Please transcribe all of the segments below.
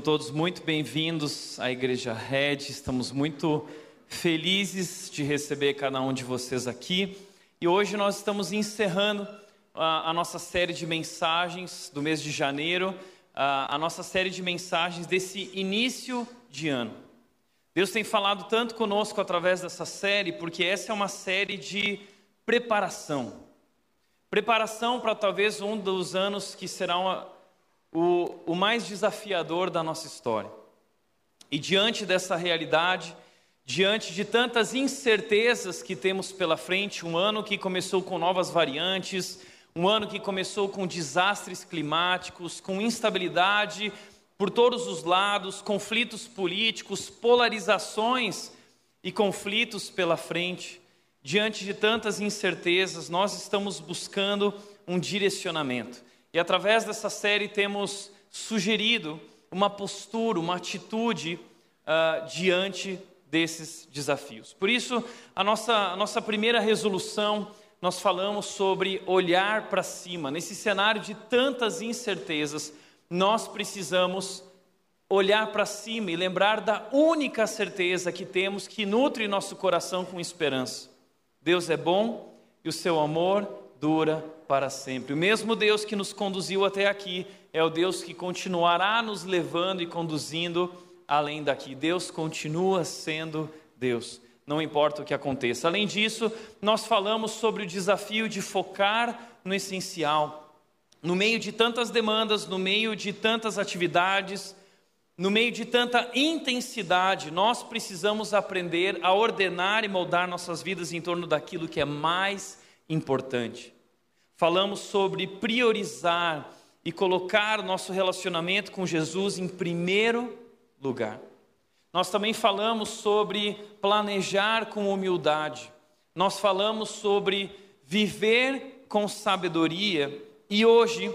Sejam todos muito bem-vindos à Igreja Red. Estamos muito felizes de receber cada um de vocês aqui. E hoje nós estamos encerrando a, a nossa série de mensagens do mês de janeiro, a, a nossa série de mensagens desse início de ano. Deus tem falado tanto conosco através dessa série, porque essa é uma série de preparação. Preparação para talvez um dos anos que será uma, o, o mais desafiador da nossa história. E diante dessa realidade, diante de tantas incertezas que temos pela frente, um ano que começou com novas variantes, um ano que começou com desastres climáticos, com instabilidade por todos os lados, conflitos políticos, polarizações e conflitos pela frente. Diante de tantas incertezas, nós estamos buscando um direcionamento. E através dessa série temos sugerido uma postura, uma atitude uh, diante desses desafios. Por isso, a nossa, a nossa primeira resolução, nós falamos sobre olhar para cima. Nesse cenário de tantas incertezas, nós precisamos olhar para cima e lembrar da única certeza que temos que nutre nosso coração com esperança. Deus é bom e o seu amor dura para sempre. O mesmo Deus que nos conduziu até aqui é o Deus que continuará nos levando e conduzindo além daqui. Deus continua sendo Deus, não importa o que aconteça. Além disso, nós falamos sobre o desafio de focar no essencial. No meio de tantas demandas, no meio de tantas atividades, no meio de tanta intensidade, nós precisamos aprender a ordenar e moldar nossas vidas em torno daquilo que é mais importante. Falamos sobre priorizar e colocar o nosso relacionamento com Jesus em primeiro lugar. Nós também falamos sobre planejar com humildade. Nós falamos sobre viver com sabedoria. E hoje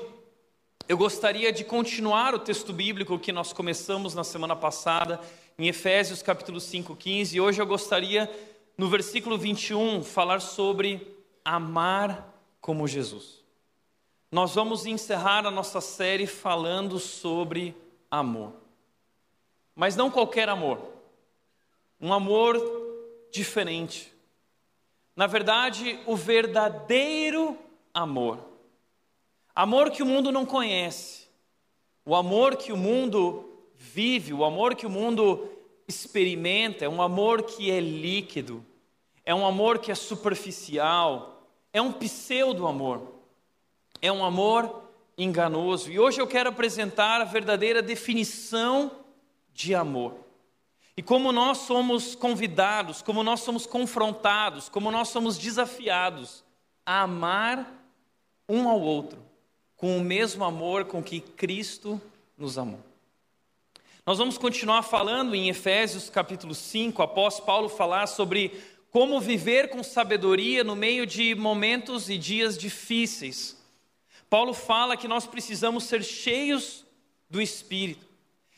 eu gostaria de continuar o texto bíblico que nós começamos na semana passada, em Efésios capítulo 5, 15. E hoje eu gostaria, no versículo 21, falar sobre amar como Jesus. Nós vamos encerrar a nossa série falando sobre amor. Mas não qualquer amor. Um amor diferente. Na verdade, o verdadeiro amor. Amor que o mundo não conhece. O amor que o mundo vive, o amor que o mundo experimenta, é um amor que é líquido, é um amor que é superficial, é um pseudo amor, é um amor enganoso. E hoje eu quero apresentar a verdadeira definição de amor. E como nós somos convidados, como nós somos confrontados, como nós somos desafiados a amar um ao outro com o mesmo amor com que Cristo nos amou. Nós vamos continuar falando em Efésios capítulo 5, após Paulo falar sobre como viver com sabedoria no meio de momentos e dias difíceis. Paulo fala que nós precisamos ser cheios do Espírito.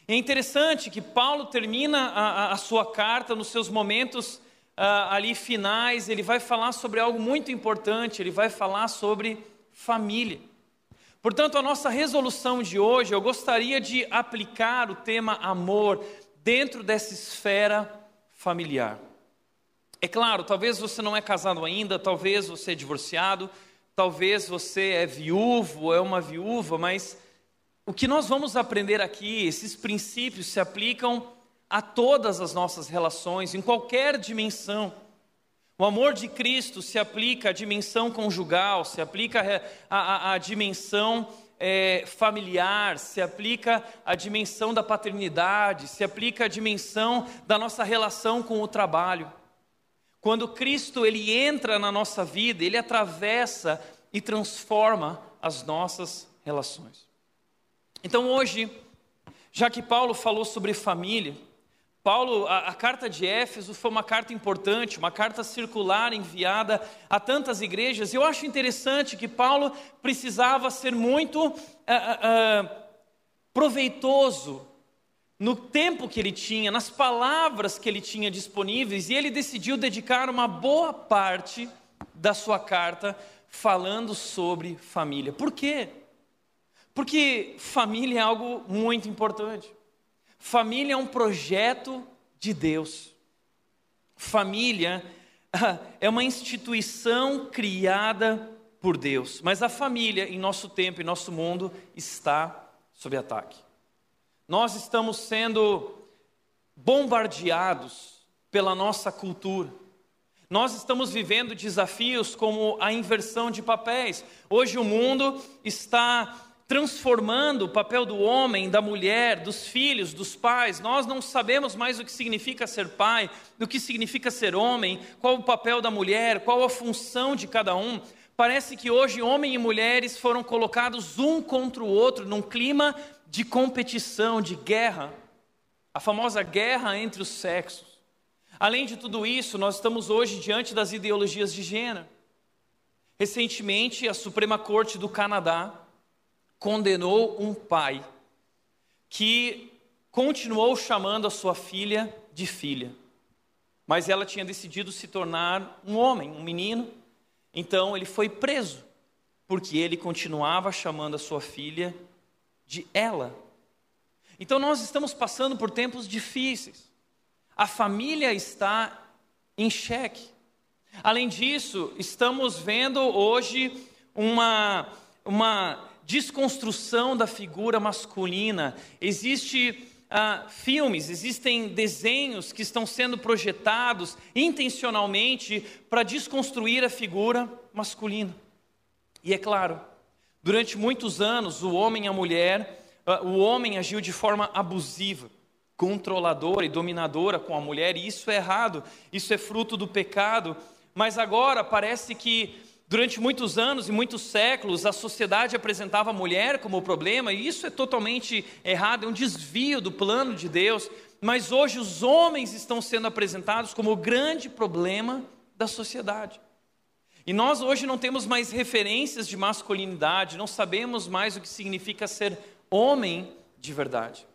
É interessante que Paulo termina a, a sua carta nos seus momentos uh, ali finais, ele vai falar sobre algo muito importante, ele vai falar sobre família. Portanto, a nossa resolução de hoje, eu gostaria de aplicar o tema amor dentro dessa esfera familiar. É claro, talvez você não é casado ainda, talvez você é divorciado, talvez você é viúvo é uma viúva, mas o que nós vamos aprender aqui, esses princípios se aplicam a todas as nossas relações, em qualquer dimensão. O amor de Cristo se aplica à dimensão conjugal, se aplica à, à, à dimensão é, familiar, se aplica à dimensão da paternidade, se aplica à dimensão da nossa relação com o trabalho. Quando Cristo ele entra na nossa vida, ele atravessa e transforma as nossas relações. Então hoje, já que Paulo falou sobre família, Paulo, a, a, carta de Éfeso foi uma carta importante, uma carta circular enviada a tantas igrejas. Eu acho interessante que Paulo precisava ser muito uh, uh, proveitoso no tempo que ele tinha, nas palavras que ele tinha disponíveis, e ele decidiu dedicar uma boa parte da sua carta falando sobre família. Por quê? Porque família é algo muito importante. Família é um projeto de Deus. Família é uma instituição criada por Deus. Mas a família, em nosso tempo, em nosso mundo, está sob ataque. Nós estamos sendo bombardeados pela nossa cultura. Nós estamos vivendo desafios como a inversão de papéis. Hoje o mundo está transformando o papel do homem, da mulher, dos filhos, dos pais. Nós não sabemos mais o que significa ser pai, o que significa ser homem, qual o papel da mulher, qual a função de cada um. Parece que hoje homem e mulheres foram colocados um contra o outro num clima de competição, de guerra, a famosa guerra entre os sexos. Além de tudo isso, nós estamos hoje diante das ideologias de gênero. Recentemente, a Suprema Corte do Canadá condenou um pai que continuou chamando a sua filha de filha, mas ela tinha decidido se tornar um homem, um menino, então ele foi preso, porque ele continuava chamando a sua filha de ela. Então nós estamos passando por tempos difíceis. A família está em xeque. Além disso, estamos vendo hoje uma, uma desconstrução da figura masculina. Existe ah, filmes, existem desenhos que estão sendo projetados intencionalmente para desconstruir a figura masculina. E é claro, durante muitos anos, o homem e a mulher, ah, o homem agiu de forma abusiva controladora e dominadora com a mulher, e isso é errado, isso é fruto do pecado. Mas agora parece que durante muitos anos e muitos séculos a sociedade apresentava a mulher como o problema, e isso é totalmente errado, é um desvio do plano de Deus. Mas hoje os homens estão sendo apresentados como o grande problema da sociedade. E nós hoje não temos mais referências de masculinidade, não sabemos mais o que significa ser homem de verdade.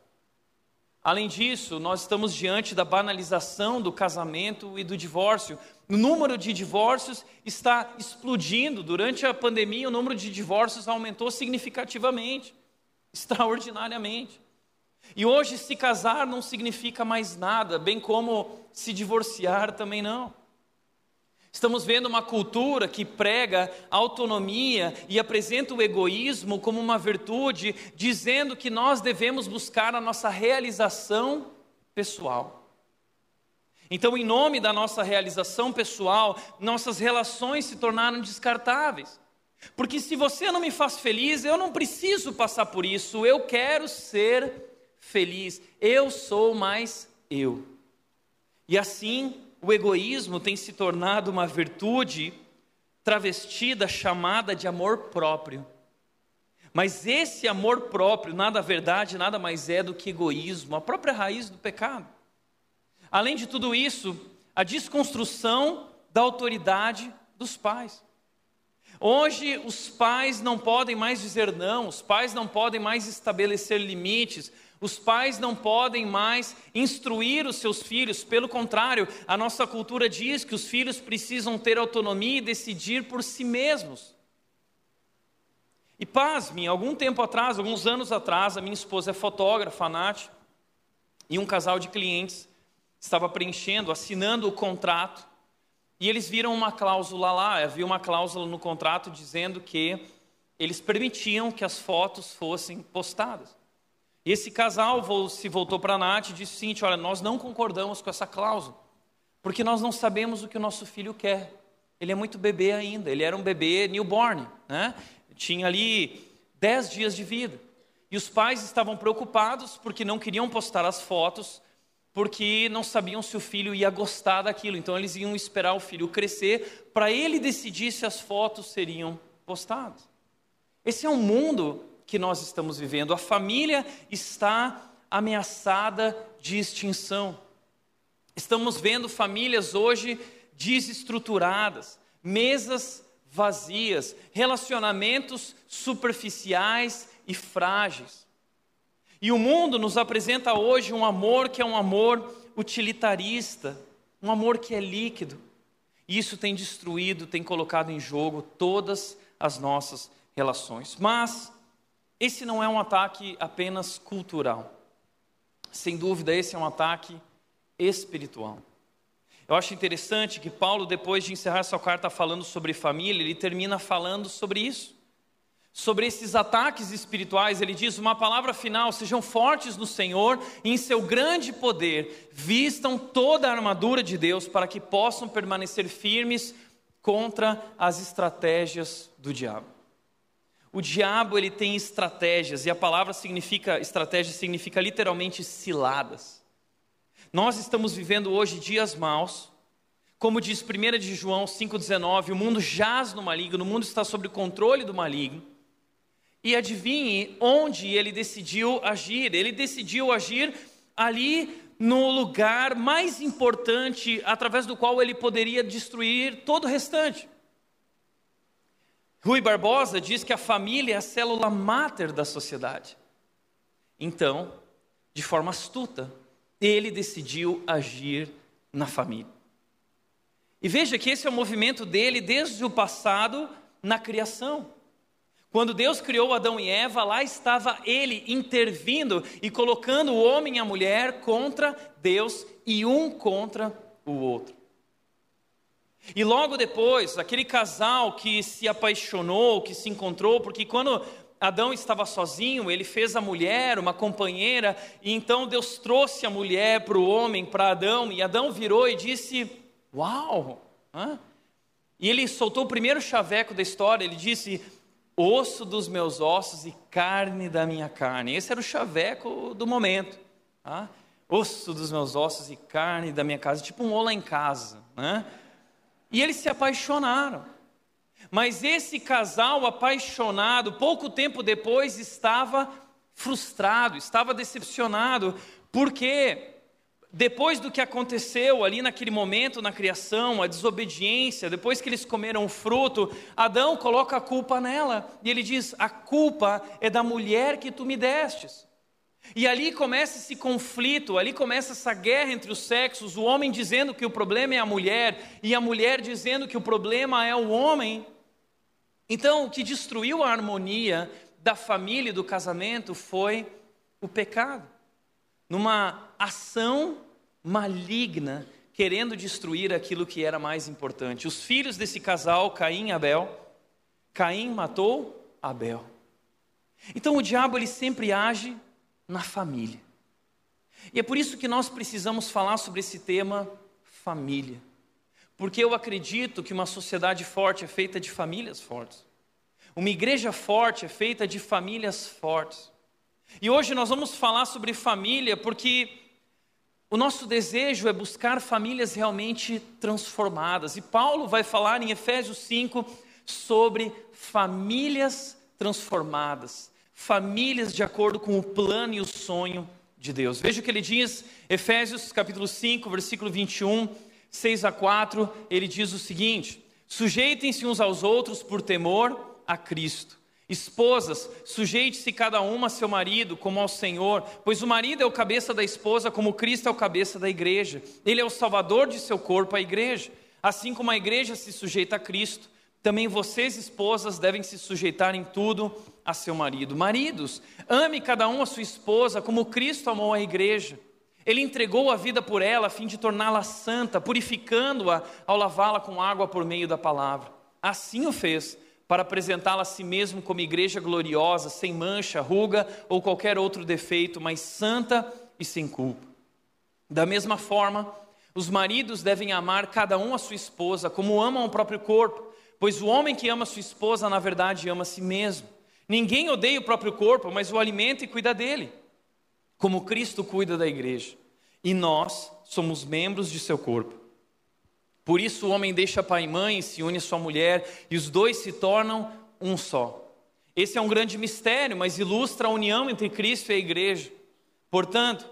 Além disso, nós estamos diante da banalização do casamento e do divórcio. O número de divórcios está explodindo. Durante a pandemia, o número de divórcios aumentou significativamente, extraordinariamente. E hoje, se casar não significa mais nada, bem como se divorciar também não. Estamos vendo uma cultura que prega autonomia e apresenta o egoísmo como uma virtude, dizendo que nós devemos buscar a nossa realização pessoal. Então, em nome da nossa realização pessoal, nossas relações se tornaram descartáveis. Porque se você não me faz feliz, eu não preciso passar por isso, eu quero ser feliz, eu sou mais eu. E assim, o egoísmo tem se tornado uma virtude travestida, chamada de amor próprio. Mas esse amor próprio, nada verdade, nada mais é do que egoísmo, a própria raiz do pecado. Além de tudo isso, a desconstrução da autoridade dos pais. Hoje, os pais não podem mais dizer não, os pais não podem mais estabelecer limites, os pais não podem mais instruir os seus filhos, pelo contrário, a nossa cultura diz que os filhos precisam ter autonomia e decidir por si mesmos. E pasme, algum tempo atrás, alguns anos atrás, a minha esposa é fotógrafa, a Nath, e um casal de clientes estava preenchendo, assinando o contrato, e eles viram uma cláusula lá, havia uma cláusula no contrato dizendo que eles permitiam que as fotos fossem postadas. E esse casal se voltou para a Nath e disse o seguinte: olha, nós não concordamos com essa cláusula, porque nós não sabemos o que o nosso filho quer. Ele é muito bebê ainda, ele era um bebê newborn, né? tinha ali 10 dias de vida. E os pais estavam preocupados porque não queriam postar as fotos, porque não sabiam se o filho ia gostar daquilo. Então eles iam esperar o filho crescer para ele decidir se as fotos seriam postadas. Esse é um mundo que nós estamos vivendo. A família está ameaçada de extinção. Estamos vendo famílias hoje desestruturadas, mesas vazias, relacionamentos superficiais e frágeis. E o mundo nos apresenta hoje um amor que é um amor utilitarista, um amor que é líquido. E isso tem destruído, tem colocado em jogo todas as nossas relações. Mas esse não é um ataque apenas cultural. Sem dúvida, esse é um ataque espiritual. Eu acho interessante que Paulo, depois de encerrar sua carta falando sobre família, ele termina falando sobre isso. Sobre esses ataques espirituais, ele diz: uma palavra final, sejam fortes no Senhor e em seu grande poder, vistam toda a armadura de Deus para que possam permanecer firmes contra as estratégias do diabo. O diabo ele tem estratégias e a palavra significa estratégia significa literalmente ciladas. Nós estamos vivendo hoje dias maus. Como diz 1 de João 5,19, o mundo jaz no maligno, o mundo está sob o controle do maligno. E adivinhe onde ele decidiu agir? Ele decidiu agir ali no lugar mais importante através do qual ele poderia destruir todo o restante. Rui Barbosa diz que a família é a célula máter da sociedade. Então, de forma astuta, ele decidiu agir na família. E veja que esse é o movimento dele desde o passado na criação. Quando Deus criou Adão e Eva, lá estava ele intervindo e colocando o homem e a mulher contra Deus e um contra o outro. E logo depois, aquele casal que se apaixonou, que se encontrou, porque quando Adão estava sozinho, ele fez a mulher uma companheira, e então Deus trouxe a mulher para o homem, para Adão, e Adão virou e disse: Uau! Hã? E ele soltou o primeiro chaveco da história, ele disse: Osso dos meus ossos e carne da minha carne. Esse era o chaveco do momento. Osso dos meus ossos e carne da minha casa, tipo um olá em casa. Né? E eles se apaixonaram. Mas esse casal apaixonado, pouco tempo depois, estava frustrado, estava decepcionado, porque depois do que aconteceu ali naquele momento na criação, a desobediência, depois que eles comeram o fruto, Adão coloca a culpa nela e ele diz: A culpa é da mulher que tu me destes. E ali começa esse conflito, ali começa essa guerra entre os sexos, o homem dizendo que o problema é a mulher e a mulher dizendo que o problema é o homem. Então, o que destruiu a harmonia da família e do casamento foi o pecado. Numa ação maligna, querendo destruir aquilo que era mais importante. Os filhos desse casal, Caim e Abel, Caim matou Abel. Então o diabo ele sempre age na família. E é por isso que nós precisamos falar sobre esse tema família. Porque eu acredito que uma sociedade forte é feita de famílias fortes. Uma igreja forte é feita de famílias fortes. E hoje nós vamos falar sobre família porque o nosso desejo é buscar famílias realmente transformadas. E Paulo vai falar em Efésios 5 sobre famílias transformadas, famílias de acordo com o plano e o sonho de Deus. Veja o que ele diz, Efésios capítulo 5, versículo 21, 6 a 4, ele diz o seguinte: Sujeitem-se uns aos outros por temor a Cristo. Esposas, sujeite-se cada uma a seu marido como ao Senhor, pois o marido é o cabeça da esposa, como Cristo é o cabeça da igreja. Ele é o salvador de seu corpo, a igreja. Assim como a igreja se sujeita a Cristo, também vocês, esposas, devem se sujeitar em tudo a seu marido. Maridos, ame cada um a sua esposa, como Cristo amou a igreja. Ele entregou a vida por ela a fim de torná-la santa, purificando-a ao lavá-la com água por meio da palavra. Assim o fez para apresentá-la a si mesmo como igreja gloriosa, sem mancha, ruga ou qualquer outro defeito, mas santa e sem culpa. Da mesma forma, os maridos devem amar cada um a sua esposa como amam o próprio corpo, pois o homem que ama sua esposa, na verdade, ama a si mesmo. Ninguém odeia o próprio corpo, mas o alimenta e cuida dele, como Cristo cuida da igreja. E nós somos membros de seu corpo. Por isso o homem deixa pai e mãe se une à sua mulher, e os dois se tornam um só. Esse é um grande mistério, mas ilustra a união entre Cristo e a igreja. Portanto,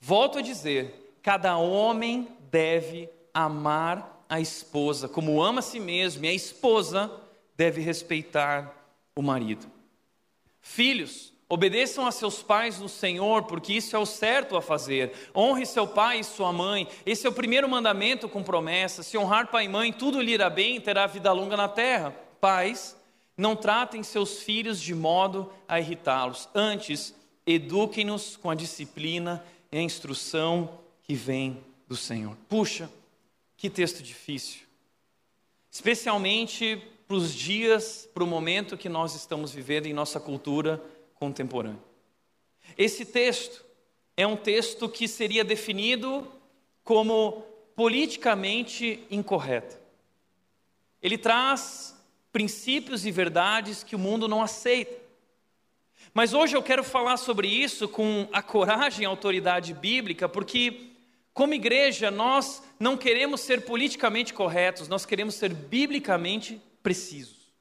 volto a dizer: cada homem deve amar a esposa como ama a si mesmo, e a esposa deve respeitar o marido. Filhos, Obedeçam a seus pais no Senhor, porque isso é o certo a fazer. Honre seu pai e sua mãe. Esse é o primeiro mandamento com promessa. Se honrar pai e mãe, tudo lhe irá bem e terá vida longa na terra. Pais, não tratem seus filhos de modo a irritá-los. Antes, eduquem-nos com a disciplina e a instrução que vem do Senhor. Puxa, que texto difícil. Especialmente para os dias, para o momento que nós estamos vivendo em nossa cultura contemporânea. Esse texto é um texto que seria definido como politicamente incorreto. Ele traz princípios e verdades que o mundo não aceita. Mas hoje eu quero falar sobre isso com a coragem e a autoridade bíblica, porque, como igreja, nós não queremos ser politicamente corretos, nós queremos ser biblicamente precisos.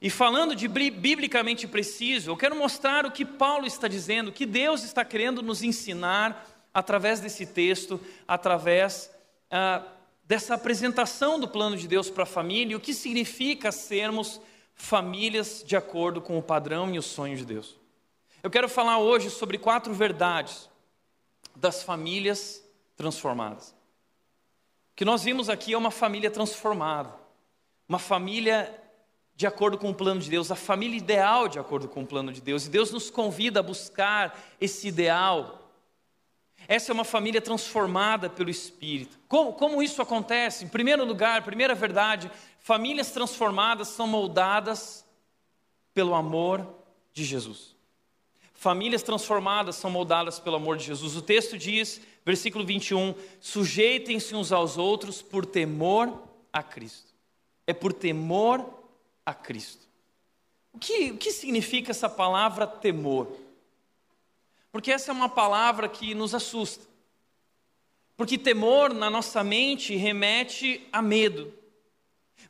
E falando de biblicamente preciso, eu quero mostrar o que Paulo está dizendo, o que Deus está querendo nos ensinar através desse texto, através ah, dessa apresentação do plano de Deus para a família e o que significa sermos famílias de acordo com o padrão e o sonho de Deus. Eu quero falar hoje sobre quatro verdades das famílias transformadas. O que nós vimos aqui é uma família transformada, uma família de acordo com o plano de Deus, a família ideal de acordo com o plano de Deus. E Deus nos convida a buscar esse ideal essa é uma família transformada pelo Espírito. Como, como isso acontece? Em primeiro lugar, primeira verdade, famílias transformadas são moldadas pelo amor de Jesus. Famílias transformadas são moldadas pelo amor de Jesus. O texto diz, versículo 21, sujeitem-se uns aos outros por temor a Cristo. É por temor a Cristo. O que, o que significa essa palavra temor? Porque essa é uma palavra que nos assusta. Porque temor na nossa mente remete a medo.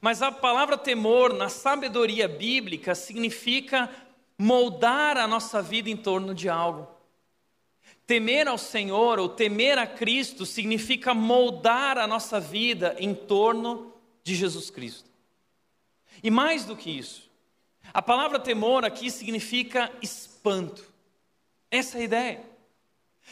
Mas a palavra temor na sabedoria bíblica significa moldar a nossa vida em torno de algo. Temer ao Senhor ou temer a Cristo significa moldar a nossa vida em torno de Jesus Cristo. E mais do que isso, a palavra temor aqui significa espanto. Essa é a ideia.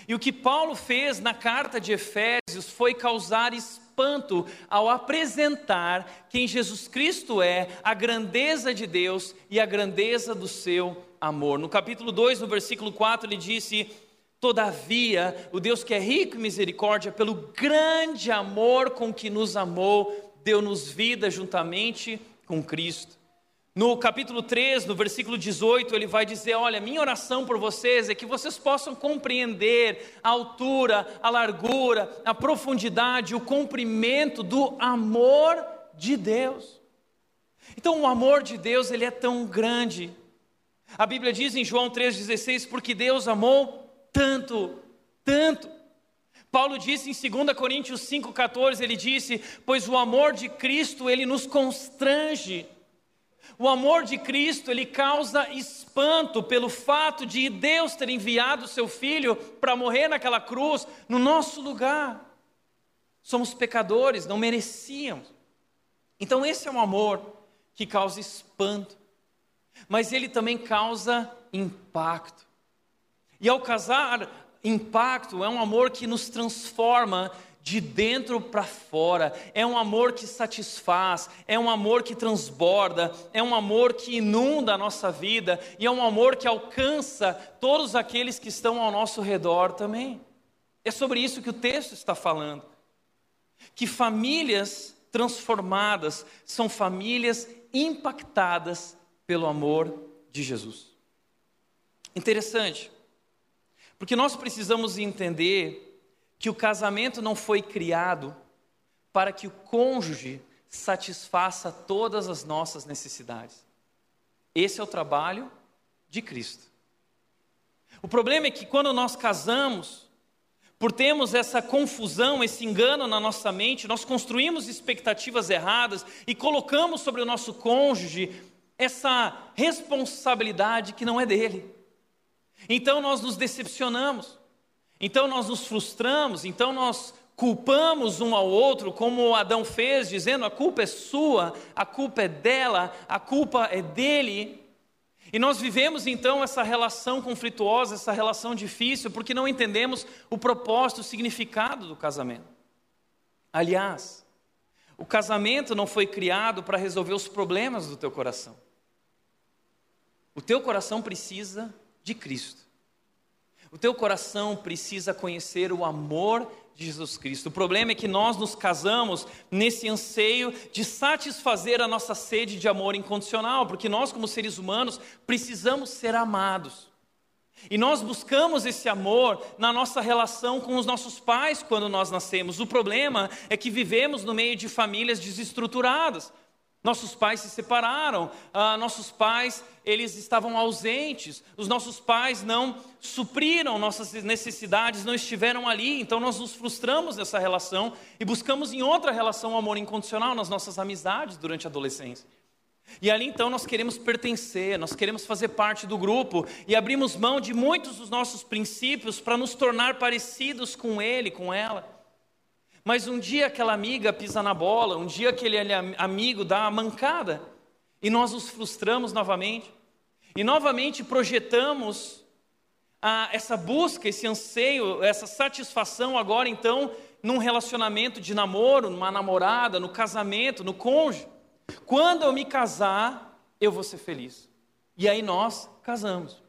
E o que Paulo fez na carta de Efésios foi causar espanto ao apresentar quem Jesus Cristo é, a grandeza de Deus e a grandeza do seu amor. No capítulo 2, no versículo 4, ele disse: Todavia, o Deus que é rico em misericórdia, pelo grande amor com que nos amou, deu-nos vida juntamente com Cristo. No capítulo 3, no versículo 18, ele vai dizer: Olha, minha oração por vocês é que vocês possam compreender a altura, a largura, a profundidade, o comprimento do amor de Deus. Então, o amor de Deus, ele é tão grande. A Bíblia diz em João 3,16: Porque Deus amou tanto, tanto. Paulo disse em 2 Coríntios 5,14: Ele disse: Pois o amor de Cristo, ele nos constrange o amor de Cristo, ele causa espanto pelo fato de Deus ter enviado seu filho para morrer naquela cruz no nosso lugar. Somos pecadores, não merecíamos. Então esse é um amor que causa espanto, mas ele também causa impacto. E ao causar impacto, é um amor que nos transforma de dentro para fora. É um amor que satisfaz, é um amor que transborda, é um amor que inunda a nossa vida e é um amor que alcança todos aqueles que estão ao nosso redor também. É sobre isso que o texto está falando. Que famílias transformadas são famílias impactadas pelo amor de Jesus. Interessante, porque nós precisamos entender que o casamento não foi criado para que o cônjuge satisfaça todas as nossas necessidades. Esse é o trabalho de Cristo. O problema é que quando nós casamos, por termos essa confusão, esse engano na nossa mente, nós construímos expectativas erradas e colocamos sobre o nosso cônjuge essa responsabilidade que não é dele. Então nós nos decepcionamos. Então nós nos frustramos, então nós culpamos um ao outro, como Adão fez, dizendo: a culpa é sua, a culpa é dela, a culpa é dele. E nós vivemos então essa relação conflituosa, essa relação difícil, porque não entendemos o propósito, o significado do casamento. Aliás, o casamento não foi criado para resolver os problemas do teu coração. O teu coração precisa de Cristo. O teu coração precisa conhecer o amor de Jesus Cristo. O problema é que nós nos casamos nesse anseio de satisfazer a nossa sede de amor incondicional, porque nós, como seres humanos, precisamos ser amados. E nós buscamos esse amor na nossa relação com os nossos pais quando nós nascemos. O problema é que vivemos no meio de famílias desestruturadas. Nossos pais se separaram, ah, nossos pais eles estavam ausentes, os nossos pais não supriram nossas necessidades, não estiveram ali, então nós nos frustramos nessa relação e buscamos em outra relação o amor incondicional nas nossas amizades durante a adolescência. E ali então nós queremos pertencer, nós queremos fazer parte do grupo e abrimos mão de muitos dos nossos princípios para nos tornar parecidos com ele, com ela. Mas um dia aquela amiga pisa na bola, um dia aquele amigo dá a mancada e nós nos frustramos novamente. E novamente projetamos a, essa busca, esse anseio, essa satisfação agora então num relacionamento de namoro, numa namorada, no casamento, no cônjuge. Quando eu me casar, eu vou ser feliz. E aí nós casamos.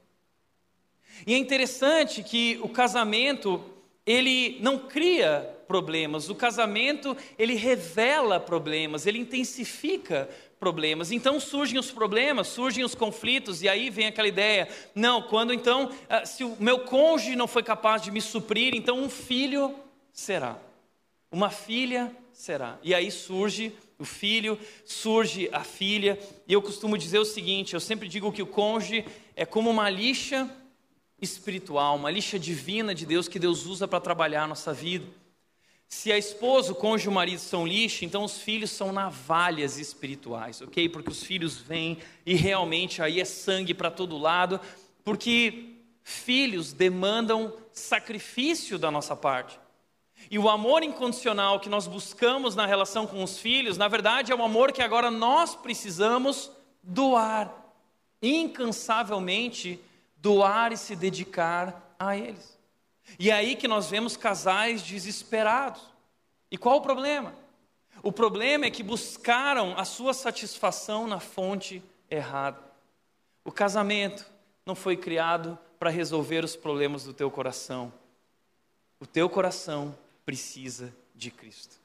E é interessante que o casamento, ele não cria problemas. O casamento, ele revela problemas, ele intensifica problemas. Então surgem os problemas, surgem os conflitos, e aí vem aquela ideia: não, quando então, ah, se o meu cônjuge não foi capaz de me suprir, então um filho será, uma filha será. E aí surge o filho, surge a filha, e eu costumo dizer o seguinte: eu sempre digo que o cônjuge é como uma lixa espiritual, uma lixa divina de Deus que Deus usa para trabalhar a nossa vida. Se a esposa, o cônjuge e o marido são lixo, então os filhos são navalhas espirituais, ok? Porque os filhos vêm e realmente aí é sangue para todo lado, porque filhos demandam sacrifício da nossa parte. E o amor incondicional que nós buscamos na relação com os filhos, na verdade, é um amor que agora nós precisamos doar, incansavelmente doar e se dedicar a eles. E é aí que nós vemos casais desesperados. E qual o problema? O problema é que buscaram a sua satisfação na fonte errada. O casamento não foi criado para resolver os problemas do teu coração. O teu coração precisa de Cristo.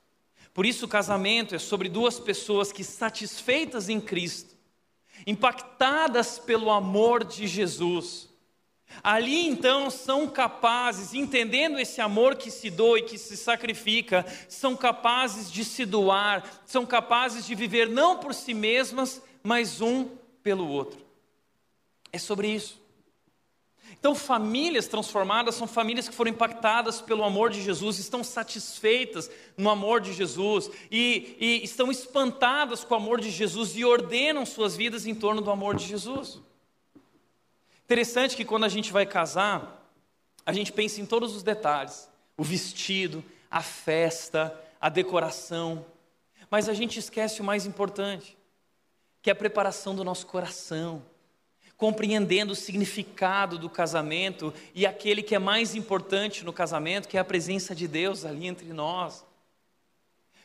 Por isso, o casamento é sobre duas pessoas que, satisfeitas em Cristo, impactadas pelo amor de Jesus, Ali então são capazes, entendendo esse amor que se doa e que se sacrifica, são capazes de se doar, são capazes de viver não por si mesmas, mas um pelo outro. É sobre isso. Então, famílias transformadas são famílias que foram impactadas pelo amor de Jesus, estão satisfeitas no amor de Jesus e, e estão espantadas com o amor de Jesus e ordenam suas vidas em torno do amor de Jesus. Interessante que quando a gente vai casar, a gente pensa em todos os detalhes: o vestido, a festa, a decoração. Mas a gente esquece o mais importante, que é a preparação do nosso coração, compreendendo o significado do casamento e aquele que é mais importante no casamento, que é a presença de Deus ali entre nós.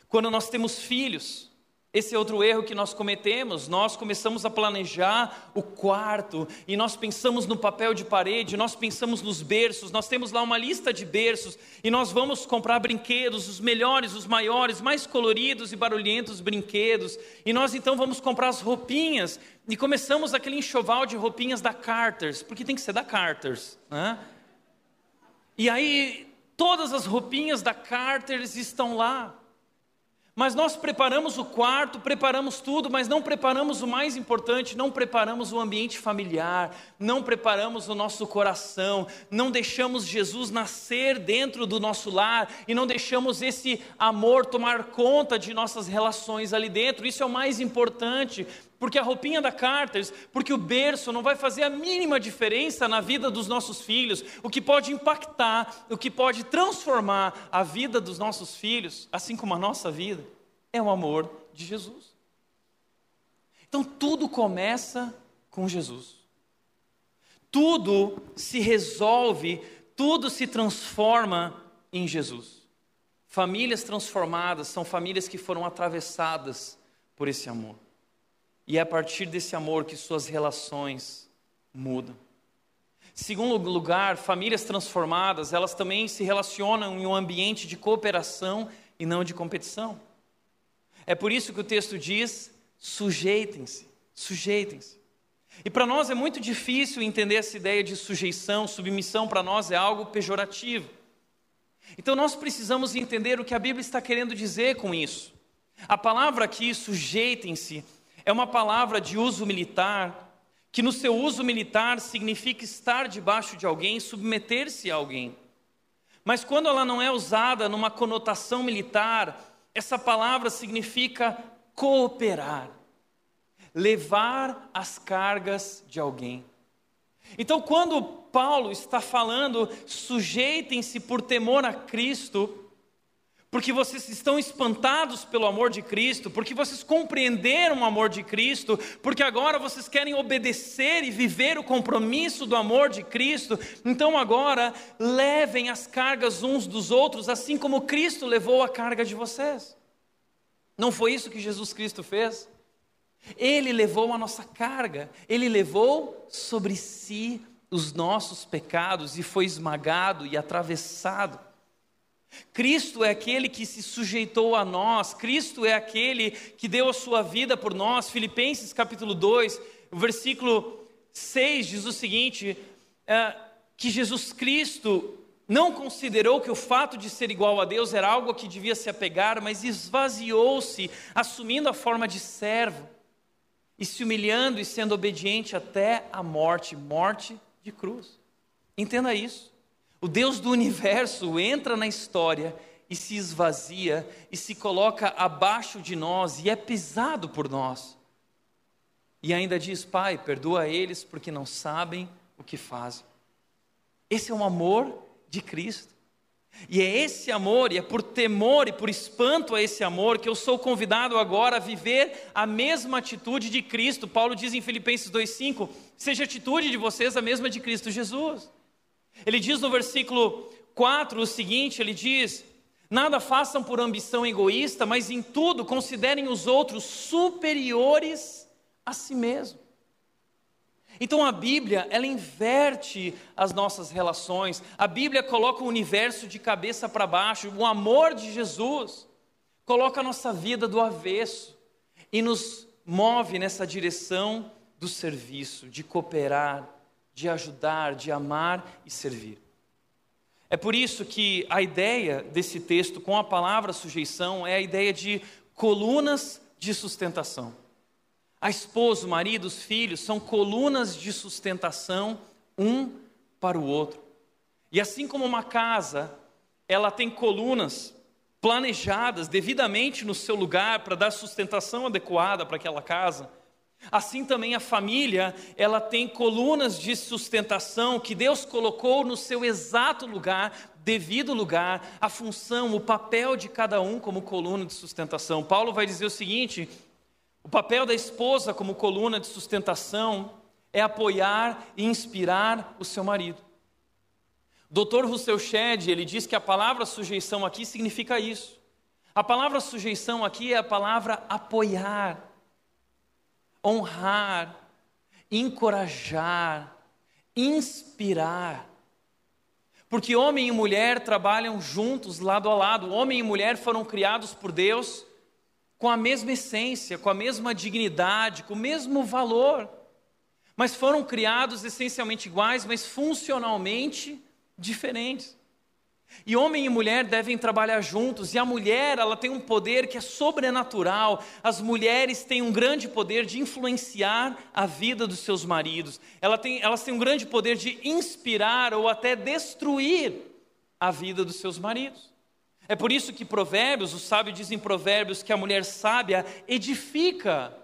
Quando nós temos filhos, esse é outro erro que nós cometemos. Nós começamos a planejar o quarto e nós pensamos no papel de parede, nós pensamos nos berços. Nós temos lá uma lista de berços e nós vamos comprar brinquedos, os melhores, os maiores, mais coloridos e barulhentos brinquedos. E nós então vamos comprar as roupinhas e começamos aquele enxoval de roupinhas da Carters, porque tem que ser da Carters. Né? E aí todas as roupinhas da Carters estão lá. Mas nós preparamos o quarto, preparamos tudo, mas não preparamos o mais importante, não preparamos o ambiente familiar, não preparamos o nosso coração, não deixamos Jesus nascer dentro do nosso lar e não deixamos esse amor tomar conta de nossas relações ali dentro. Isso é o mais importante, porque a roupinha da Carters, porque o berço não vai fazer a mínima diferença na vida dos nossos filhos. O que pode impactar, o que pode transformar a vida dos nossos filhos, assim como a nossa vida, é o amor de Jesus. Então tudo começa com Jesus. Tudo se resolve, tudo se transforma em Jesus. Famílias transformadas são famílias que foram atravessadas por esse amor. E é a partir desse amor que suas relações mudam. Segundo lugar, famílias transformadas, elas também se relacionam em um ambiente de cooperação e não de competição. É por isso que o texto diz: sujeitem-se, sujeitem-se. E para nós é muito difícil entender essa ideia de sujeição, submissão para nós é algo pejorativo. Então nós precisamos entender o que a Bíblia está querendo dizer com isso. A palavra aqui, sujeitem-se, é uma palavra de uso militar, que no seu uso militar significa estar debaixo de alguém, submeter-se a alguém. Mas quando ela não é usada numa conotação militar, essa palavra significa cooperar, levar as cargas de alguém. Então, quando Paulo está falando, sujeitem-se por temor a Cristo, porque vocês estão espantados pelo amor de Cristo, porque vocês compreenderam o amor de Cristo, porque agora vocês querem obedecer e viver o compromisso do amor de Cristo, então agora levem as cargas uns dos outros, assim como Cristo levou a carga de vocês. Não foi isso que Jesus Cristo fez? Ele levou a nossa carga, ele levou sobre si os nossos pecados e foi esmagado e atravessado. Cristo é aquele que se sujeitou a nós, Cristo é aquele que deu a sua vida por nós. Filipenses capítulo 2, o versículo 6 diz o seguinte: é, que Jesus Cristo não considerou que o fato de ser igual a Deus era algo a que devia se apegar, mas esvaziou-se, assumindo a forma de servo e se humilhando e sendo obediente até a morte morte de cruz. Entenda isso. O Deus do universo entra na história e se esvazia e se coloca abaixo de nós e é pisado por nós. E ainda diz: Pai, perdoa eles porque não sabem o que fazem. Esse é o amor de Cristo. E é esse amor, e é por temor e por espanto a esse amor, que eu sou convidado agora a viver a mesma atitude de Cristo. Paulo diz em Filipenses 2,5: seja a atitude de vocês a mesma de Cristo Jesus. Ele diz no versículo 4 o seguinte: ele diz: Nada façam por ambição egoísta, mas em tudo considerem os outros superiores a si mesmo. Então a Bíblia, ela inverte as nossas relações. A Bíblia coloca o universo de cabeça para baixo. O amor de Jesus coloca a nossa vida do avesso e nos move nessa direção do serviço, de cooperar, de ajudar, de amar e servir. É por isso que a ideia desse texto com a palavra sujeição é a ideia de colunas de sustentação. A esposa, o marido, os filhos são colunas de sustentação um para o outro. E assim como uma casa, ela tem colunas planejadas devidamente no seu lugar para dar sustentação adequada para aquela casa. Assim também a família, ela tem colunas de sustentação que Deus colocou no seu exato lugar, devido lugar, a função, o papel de cada um como coluna de sustentação. Paulo vai dizer o seguinte: o papel da esposa como coluna de sustentação é apoiar e inspirar o seu marido. Dr. Russell Shedd, ele diz que a palavra sujeição aqui significa isso. A palavra sujeição aqui é a palavra apoiar, honrar, encorajar, inspirar. Porque homem e mulher trabalham juntos, lado a lado. Homem e mulher foram criados por Deus com a mesma essência, com a mesma dignidade, com o mesmo valor, mas foram criados essencialmente iguais, mas funcionalmente diferentes. E homem e mulher devem trabalhar juntos, e a mulher, ela tem um poder que é sobrenatural. As mulheres têm um grande poder de influenciar a vida dos seus maridos. Ela tem, elas têm um grande poder de inspirar ou até destruir a vida dos seus maridos. É por isso que Provérbios, o sábio diz em Provérbios que a mulher sábia edifica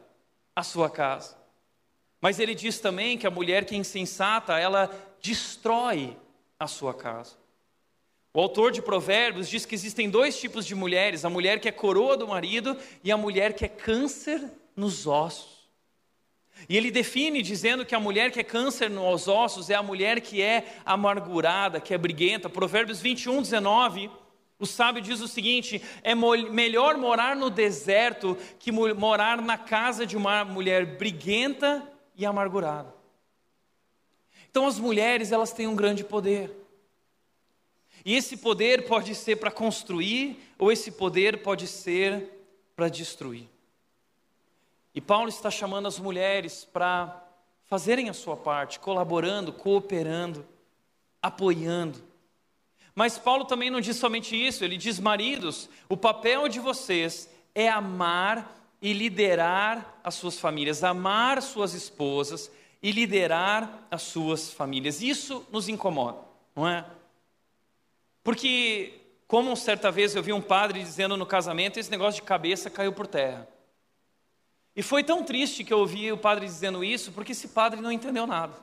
a sua casa. Mas ele diz também que a mulher que é insensata, ela destrói a sua casa. O autor de Provérbios diz que existem dois tipos de mulheres: a mulher que é coroa do marido e a mulher que é câncer nos ossos. E ele define dizendo que a mulher que é câncer nos ossos é a mulher que é amargurada, que é briguenta. Provérbios 21, 19 o sábio diz o seguinte: é melhor morar no deserto que morar na casa de uma mulher briguenta e amargurada. Então as mulheres, elas têm um grande poder. E esse poder pode ser para construir, ou esse poder pode ser para destruir. E Paulo está chamando as mulheres para fazerem a sua parte, colaborando, cooperando, apoiando. Mas Paulo também não diz somente isso, ele diz: maridos, o papel de vocês é amar e liderar as suas famílias, amar suas esposas e liderar as suas famílias. Isso nos incomoda, não é? Porque, como certa vez eu vi um padre dizendo no casamento, esse negócio de cabeça caiu por terra. E foi tão triste que eu ouvi o padre dizendo isso, porque esse padre não entendeu nada.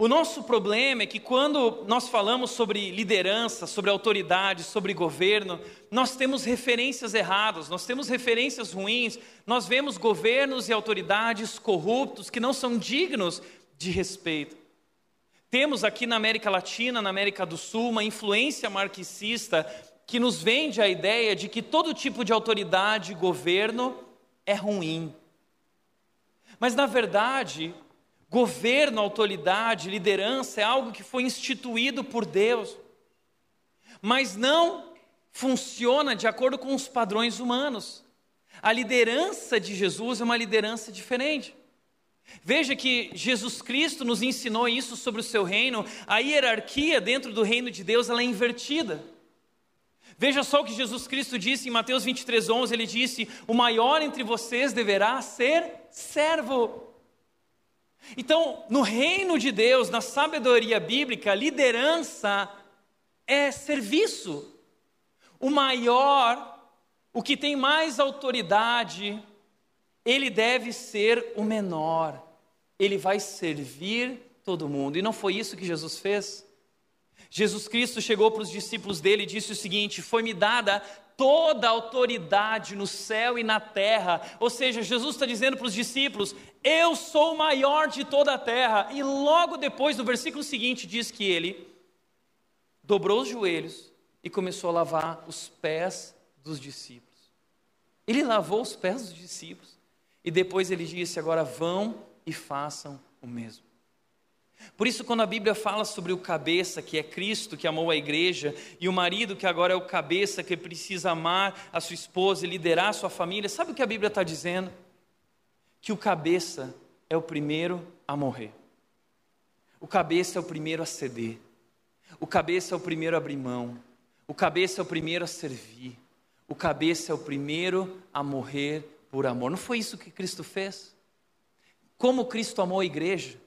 O nosso problema é que quando nós falamos sobre liderança, sobre autoridade, sobre governo, nós temos referências erradas, nós temos referências ruins, nós vemos governos e autoridades corruptos que não são dignos de respeito. Temos aqui na América Latina, na América do Sul, uma influência marxista que nos vende a ideia de que todo tipo de autoridade e governo é ruim. Mas na verdade, Governo, autoridade, liderança é algo que foi instituído por Deus, mas não funciona de acordo com os padrões humanos. A liderança de Jesus é uma liderança diferente. Veja que Jesus Cristo nos ensinou isso sobre o seu reino, a hierarquia dentro do reino de Deus ela é invertida. Veja só o que Jesus Cristo disse em Mateus 23, 11: ele disse: O maior entre vocês deverá ser servo. Então, no reino de Deus, na sabedoria bíblica, liderança é serviço. O maior, o que tem mais autoridade, ele deve ser o menor. Ele vai servir todo mundo. E não foi isso que Jesus fez? Jesus Cristo chegou para os discípulos dele e disse o seguinte: Foi-me dada toda a autoridade no céu e na terra. Ou seja, Jesus está dizendo para os discípulos: Eu sou o maior de toda a terra. E logo depois, no versículo seguinte, diz que ele dobrou os joelhos e começou a lavar os pés dos discípulos. Ele lavou os pés dos discípulos e depois ele disse: Agora vão e façam o mesmo. Por isso, quando a Bíblia fala sobre o cabeça, que é Cristo que amou a igreja, e o marido que agora é o cabeça, que precisa amar a sua esposa e liderar a sua família, sabe o que a Bíblia está dizendo? Que o cabeça é o primeiro a morrer, o cabeça é o primeiro a ceder, o cabeça é o primeiro a abrir mão, o cabeça é o primeiro a servir, o cabeça é o primeiro a morrer por amor. Não foi isso que Cristo fez? Como Cristo amou a igreja?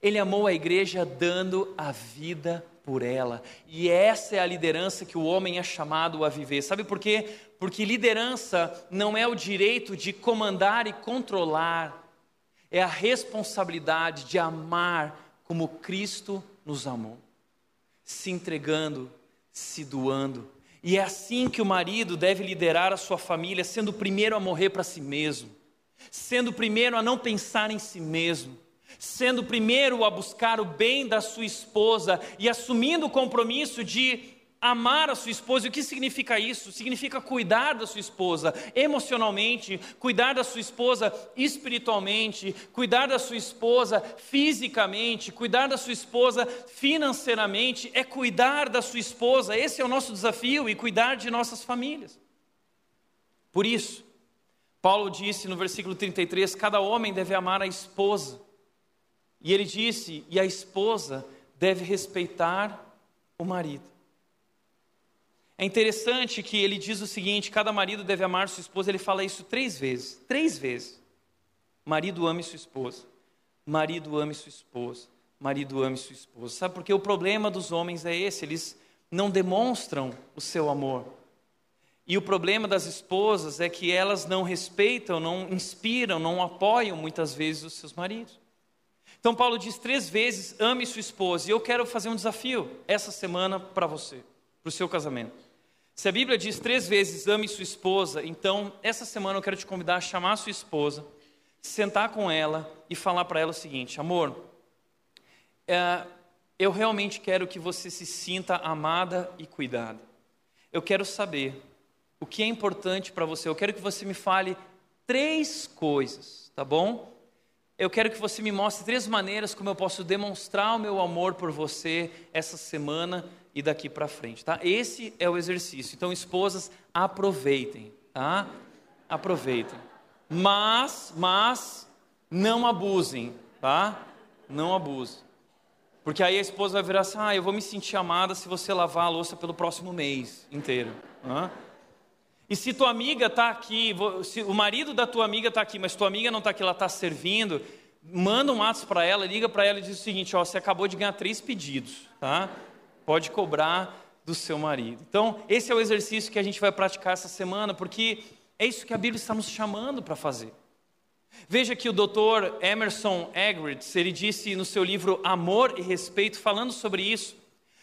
Ele amou a igreja dando a vida por ela. E essa é a liderança que o homem é chamado a viver. Sabe por quê? Porque liderança não é o direito de comandar e controlar, é a responsabilidade de amar como Cristo nos amou, se entregando, se doando. E é assim que o marido deve liderar a sua família, sendo o primeiro a morrer para si mesmo, sendo o primeiro a não pensar em si mesmo sendo o primeiro a buscar o bem da sua esposa e assumindo o compromisso de amar a sua esposa. E o que significa isso? Significa cuidar da sua esposa emocionalmente, cuidar da sua esposa espiritualmente, cuidar da sua esposa fisicamente, cuidar da sua esposa financeiramente, é cuidar da sua esposa. Esse é o nosso desafio e cuidar de nossas famílias. Por isso, Paulo disse no versículo 33: cada homem deve amar a esposa e ele disse: e a esposa deve respeitar o marido. É interessante que ele diz o seguinte: cada marido deve amar sua esposa. Ele fala isso três vezes. Três vezes. Marido ame sua esposa. Marido ame sua esposa. Marido ame sua esposa. Sabe por que o problema dos homens é esse? Eles não demonstram o seu amor. E o problema das esposas é que elas não respeitam, não inspiram, não apoiam muitas vezes os seus maridos. Então, Paulo diz três vezes: ame sua esposa. E eu quero fazer um desafio essa semana para você, para o seu casamento. Se a Bíblia diz três vezes: ame sua esposa, então essa semana eu quero te convidar a chamar a sua esposa, sentar com ela e falar para ela o seguinte: amor, é, eu realmente quero que você se sinta amada e cuidada. Eu quero saber o que é importante para você. Eu quero que você me fale três coisas, tá bom? eu quero que você me mostre três maneiras como eu posso demonstrar o meu amor por você essa semana e daqui para frente, tá? Esse é o exercício. Então, esposas, aproveitem, tá? Aproveitem. Mas, mas não abusem, tá? Não abusem. Porque aí a esposa vai virar assim: "Ah, eu vou me sentir amada se você lavar a louça pelo próximo mês inteiro". E se tua amiga está aqui, se o marido da tua amiga está aqui, mas tua amiga não está aqui, ela está servindo, manda um ato para ela, liga para ela e diz o seguinte: ó, você acabou de ganhar três pedidos, tá? Pode cobrar do seu marido. Então, esse é o exercício que a gente vai praticar essa semana, porque é isso que a Bíblia está nos chamando para fazer. Veja que o doutor Emerson Eggerichs, ele disse no seu livro Amor e Respeito, falando sobre isso,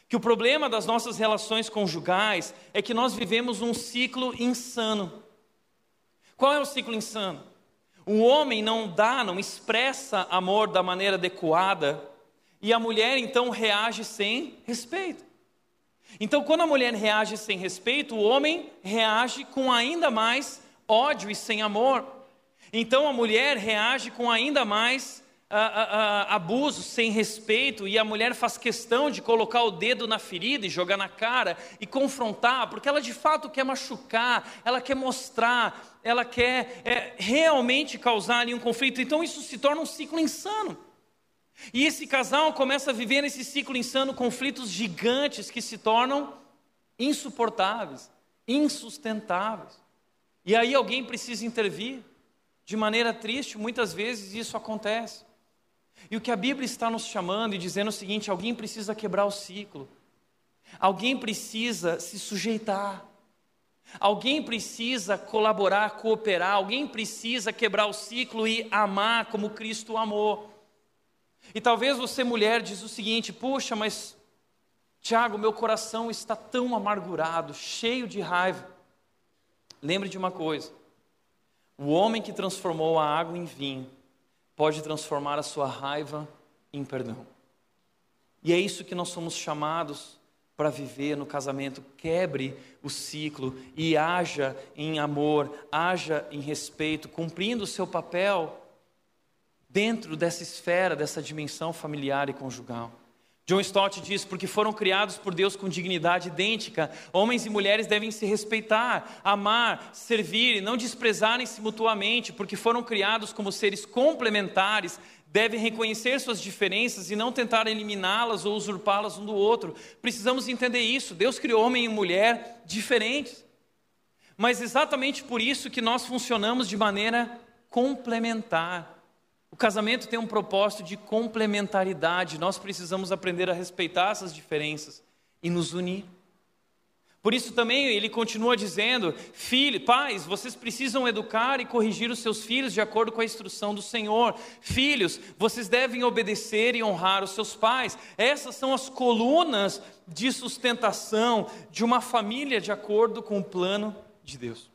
que o problema das nossas relações conjugais é que nós vivemos um ciclo insano. Qual é o ciclo insano? O homem não dá, não expressa amor da maneira adequada, e a mulher então reage sem respeito. Então, quando a mulher reage sem respeito, o homem reage com ainda mais ódio e sem amor. Então, a mulher reage com ainda mais abuso sem respeito e a mulher faz questão de colocar o dedo na ferida e jogar na cara e confrontar, porque ela de fato quer machucar, ela quer mostrar, ela quer é, realmente causar ali um conflito. Então isso se torna um ciclo insano. E esse casal começa a viver nesse ciclo insano conflitos gigantes que se tornam insuportáveis, insustentáveis. E aí alguém precisa intervir. De maneira triste, muitas vezes isso acontece. E o que a Bíblia está nos chamando e dizendo é o seguinte: alguém precisa quebrar o ciclo, alguém precisa se sujeitar, alguém precisa colaborar, cooperar, alguém precisa quebrar o ciclo e amar como Cristo amou. E talvez você, mulher, diz o seguinte: puxa, mas Tiago, meu coração está tão amargurado, cheio de raiva. Lembre de uma coisa: o homem que transformou a água em vinho pode transformar a sua raiva em perdão. E é isso que nós somos chamados para viver no casamento. Quebre o ciclo e haja em amor, haja em respeito, cumprindo o seu papel dentro dessa esfera, dessa dimensão familiar e conjugal. John Stott diz: porque foram criados por Deus com dignidade idêntica, homens e mulheres devem se respeitar, amar, servir e não desprezarem-se mutuamente, porque foram criados como seres complementares, devem reconhecer suas diferenças e não tentar eliminá-las ou usurpá-las um do outro. Precisamos entender isso. Deus criou homem e mulher diferentes. Mas exatamente por isso que nós funcionamos de maneira complementar. O casamento tem um propósito de complementaridade. Nós precisamos aprender a respeitar essas diferenças e nos unir. Por isso também ele continua dizendo: Filho, pais, vocês precisam educar e corrigir os seus filhos de acordo com a instrução do Senhor. Filhos, vocês devem obedecer e honrar os seus pais. Essas são as colunas de sustentação de uma família de acordo com o plano de Deus.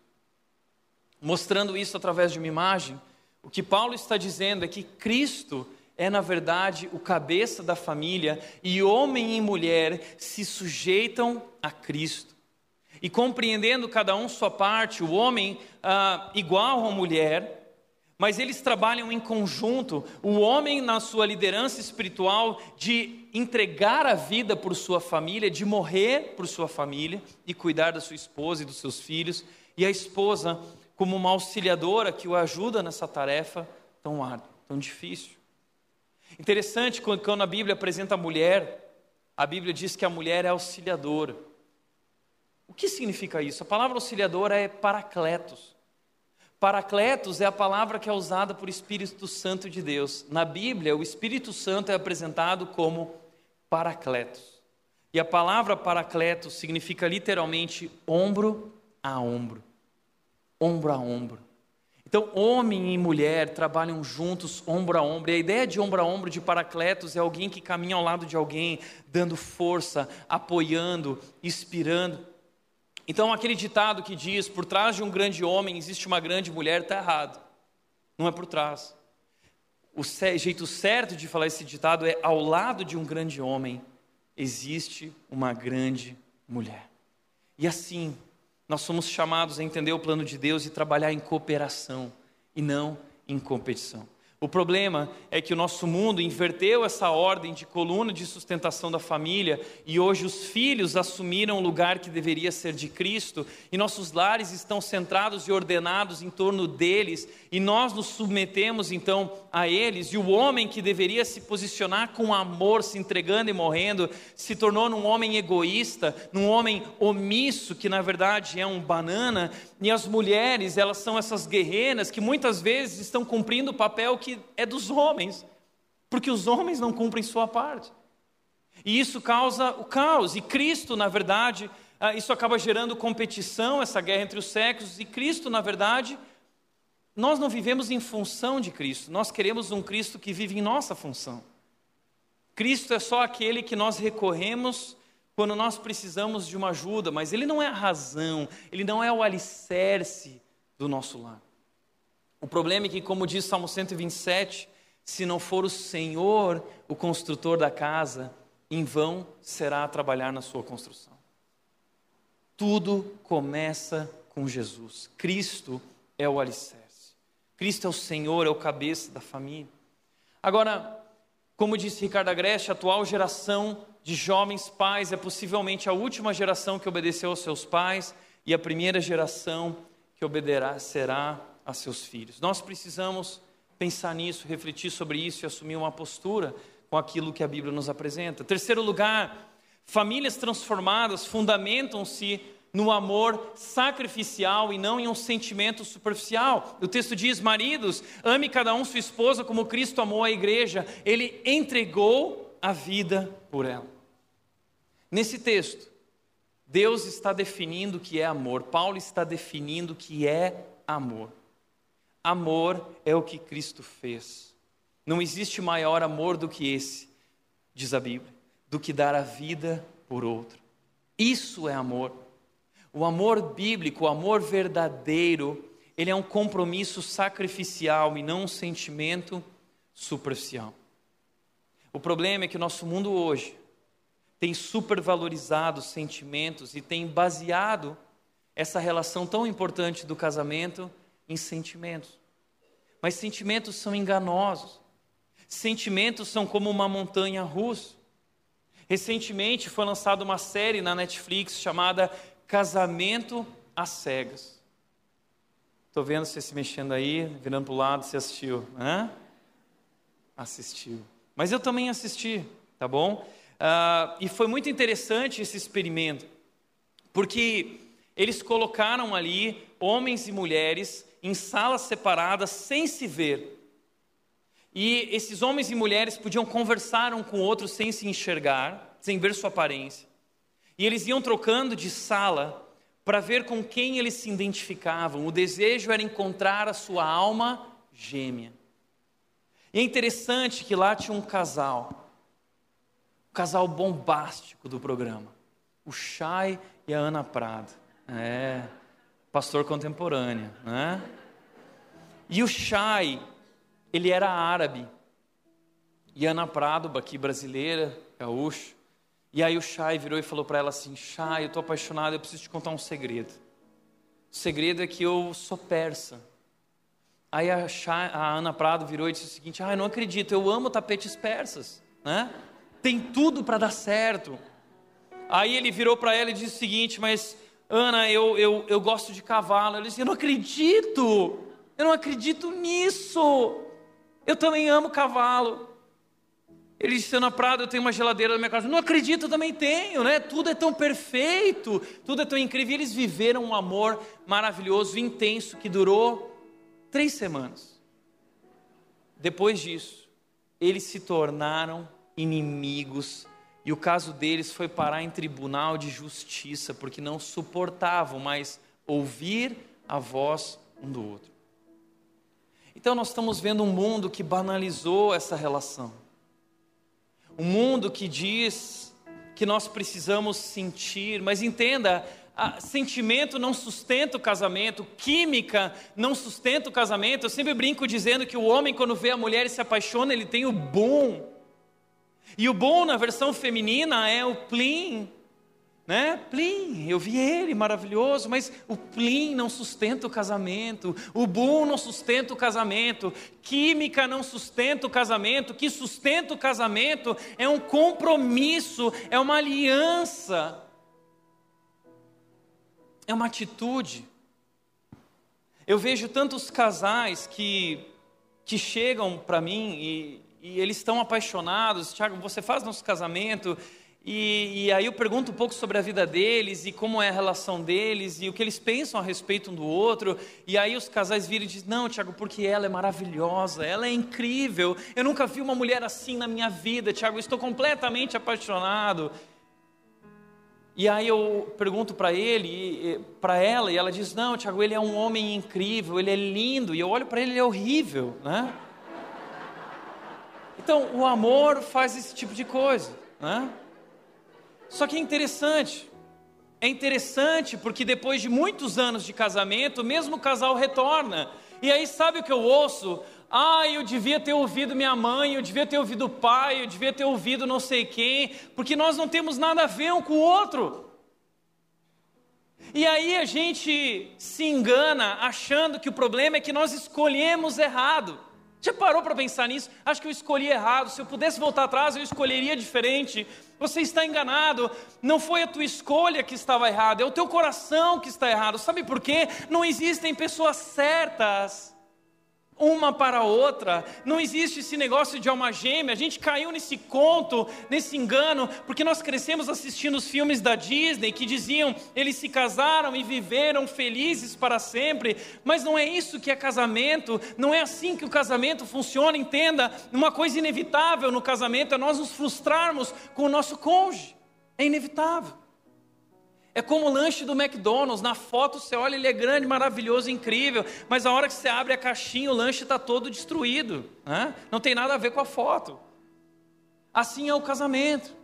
Mostrando isso através de uma imagem, o que Paulo está dizendo é que Cristo é, na verdade, o cabeça da família e homem e mulher se sujeitam a Cristo. E compreendendo cada um sua parte, o homem ah, igual à mulher, mas eles trabalham em conjunto. O homem, na sua liderança espiritual, de entregar a vida por sua família, de morrer por sua família e cuidar da sua esposa e dos seus filhos, e a esposa como uma auxiliadora que o ajuda nessa tarefa tão árdua, tão difícil. Interessante quando a Bíblia apresenta a mulher, a Bíblia diz que a mulher é auxiliadora. O que significa isso? A palavra auxiliadora é paracletos. Paracletos é a palavra que é usada por Espírito Santo de Deus. Na Bíblia, o Espírito Santo é apresentado como paracletos. E a palavra paracletos significa literalmente ombro a ombro ombro a ombro. Então, homem e mulher trabalham juntos, ombro a ombro. E a ideia de ombro a ombro de Paracletos é alguém que caminha ao lado de alguém, dando força, apoiando, inspirando. Então, aquele ditado que diz: por trás de um grande homem existe uma grande mulher, está errado. Não é por trás. O jeito certo de falar esse ditado é: ao lado de um grande homem existe uma grande mulher. E assim, nós somos chamados a entender o plano de Deus e trabalhar em cooperação e não em competição. O problema é que o nosso mundo inverteu essa ordem de coluna de sustentação da família e hoje os filhos assumiram o lugar que deveria ser de Cristo e nossos lares estão centrados e ordenados em torno deles e nós nos submetemos então a eles e o homem que deveria se posicionar com amor, se entregando e morrendo, se tornou num homem egoísta, num homem omisso que na verdade é um banana e as mulheres, elas são essas guerreiras que muitas vezes estão cumprindo o papel que é dos homens, porque os homens não cumprem sua parte. E isso causa o caos. E Cristo, na verdade, ah, isso acaba gerando competição, essa guerra entre os sexos. E Cristo, na verdade, nós não vivemos em função de Cristo, nós queremos um Cristo que vive em nossa função. Cristo é só aquele que nós recorremos quando nós precisamos de uma ajuda, mas Ele não é a razão, Ele não é o alicerce do nosso lar. O problema é que, como diz Salmo 127, se não for o Senhor o construtor da casa, em vão será trabalhar na sua construção. Tudo começa com Jesus. Cristo é o alicerce. Cristo é o Senhor, é o cabeça da família. Agora, como disse Ricardo Agreste, a atual geração de jovens pais é possivelmente a última geração que obedeceu aos seus pais e a primeira geração que obedecerá a seus filhos. Nós precisamos pensar nisso, refletir sobre isso e assumir uma postura com aquilo que a Bíblia nos apresenta. Terceiro lugar, famílias transformadas fundamentam-se no amor sacrificial e não em um sentimento superficial. O texto diz: Maridos, ame cada um sua esposa como Cristo amou a igreja, ele entregou a vida por ela. Nesse texto, Deus está definindo o que é amor, Paulo está definindo o que é amor. Amor é o que Cristo fez. Não existe maior amor do que esse, diz a Bíblia, do que dar a vida por outro. Isso é amor. O amor bíblico, o amor verdadeiro, ele é um compromisso sacrificial e não um sentimento superficial. O problema é que o nosso mundo hoje tem supervalorizado sentimentos e tem baseado essa relação tão importante do casamento em sentimentos. Mas sentimentos são enganosos. Sentimentos são como uma montanha russa. Recentemente foi lançada uma série na Netflix chamada Casamento às Cegas. Estou vendo você se mexendo aí, virando para o lado, você assistiu, né? Assistiu. Mas eu também assisti, tá bom? Uh, e foi muito interessante esse experimento, porque eles colocaram ali homens e mulheres em salas separadas sem se ver. E esses homens e mulheres podiam conversar um com o outro sem se enxergar, sem ver sua aparência. E eles iam trocando de sala para ver com quem eles se identificavam. O desejo era encontrar a sua alma gêmea. E é interessante que lá tinha um casal, um casal bombástico do programa, o Chay e a Ana Prado. É, pastor contemporâneo, né? E o Chay, ele era árabe. E Ana Prado, aqui brasileira, gaúcho. E aí o Chay virou e falou para ela assim: Chay, eu estou apaixonado, eu preciso te contar um segredo. O segredo é que eu sou persa. Aí a, a, Ana Prado virou e disse o seguinte: Ah, eu não acredito, eu amo tapetes persas, né? Tem tudo para dar certo. Aí ele virou para ela e disse o seguinte: Mas Ana, eu, eu, eu gosto de cavalo. Ela disse: Eu não acredito, eu não acredito nisso. Eu também amo cavalo. Ele disse: Ana Prado, eu tenho uma geladeira na minha casa. Não acredito, eu também tenho, né? Tudo é tão perfeito, tudo é tão incrível. E eles viveram um amor maravilhoso, intenso, que durou Três semanas. Depois disso, eles se tornaram inimigos e o caso deles foi parar em tribunal de justiça porque não suportavam mais ouvir a voz um do outro. Então nós estamos vendo um mundo que banalizou essa relação. Um mundo que diz que nós precisamos sentir, mas entenda, sentimento não sustenta o casamento, química não sustenta o casamento. Eu sempre brinco dizendo que o homem, quando vê a mulher e se apaixona, ele tem o bom. E o bom na versão feminina é o plim. né? Plim, eu vi ele, maravilhoso, mas o Plim não sustenta o casamento, o Boom não sustenta o casamento, química não sustenta o casamento, o que sustenta o casamento é um compromisso, é uma aliança, é uma atitude. Eu vejo tantos casais que, que chegam para mim e, e eles estão apaixonados, Tiago, você faz nosso casamento, e, e, aí eu pergunto um pouco sobre a vida deles e como é a relação deles e o que eles pensam a respeito um do outro. E aí os casais viram e dizem: Não, Tiago, porque ela é maravilhosa, ela é incrível. Eu nunca vi uma mulher assim na minha vida, Tiago, estou completamente apaixonado. E aí eu pergunto para ele, para ela, e ela diz: Não, Tiago, ele é um homem incrível, ele é lindo. E eu olho para ele, ele é horrível, né? Então, o amor faz esse tipo de coisa, né? Só que é interessante. É interessante porque depois de muitos anos de casamento, mesmo o casal retorna. E aí sabe o que eu ouço? Ah, eu devia ter ouvido minha mãe, eu devia ter ouvido o pai, eu devia ter ouvido não sei quem, porque nós não temos nada a ver um com o outro. E aí a gente se engana achando que o problema é que nós escolhemos errado. Já parou para pensar nisso? Acho que eu escolhi errado. Se eu pudesse voltar atrás, eu escolheria diferente. Você está enganado. Não foi a tua escolha que estava errada, é o teu coração que está errado. Sabe por quê? Não existem pessoas certas uma para a outra. Não existe esse negócio de alma gêmea. A gente caiu nesse conto, nesse engano, porque nós crescemos assistindo os filmes da Disney que diziam eles se casaram e viveram felizes para sempre. Mas não é isso que é casamento. Não é assim que o casamento funciona. Entenda, uma coisa inevitável no casamento é nós nos frustrarmos com o nosso cônjuge. É inevitável. É como o lanche do McDonald's. Na foto você olha, ele é grande, maravilhoso, incrível. Mas a hora que você abre a caixinha, o lanche está todo destruído. Né? Não tem nada a ver com a foto. Assim é o casamento.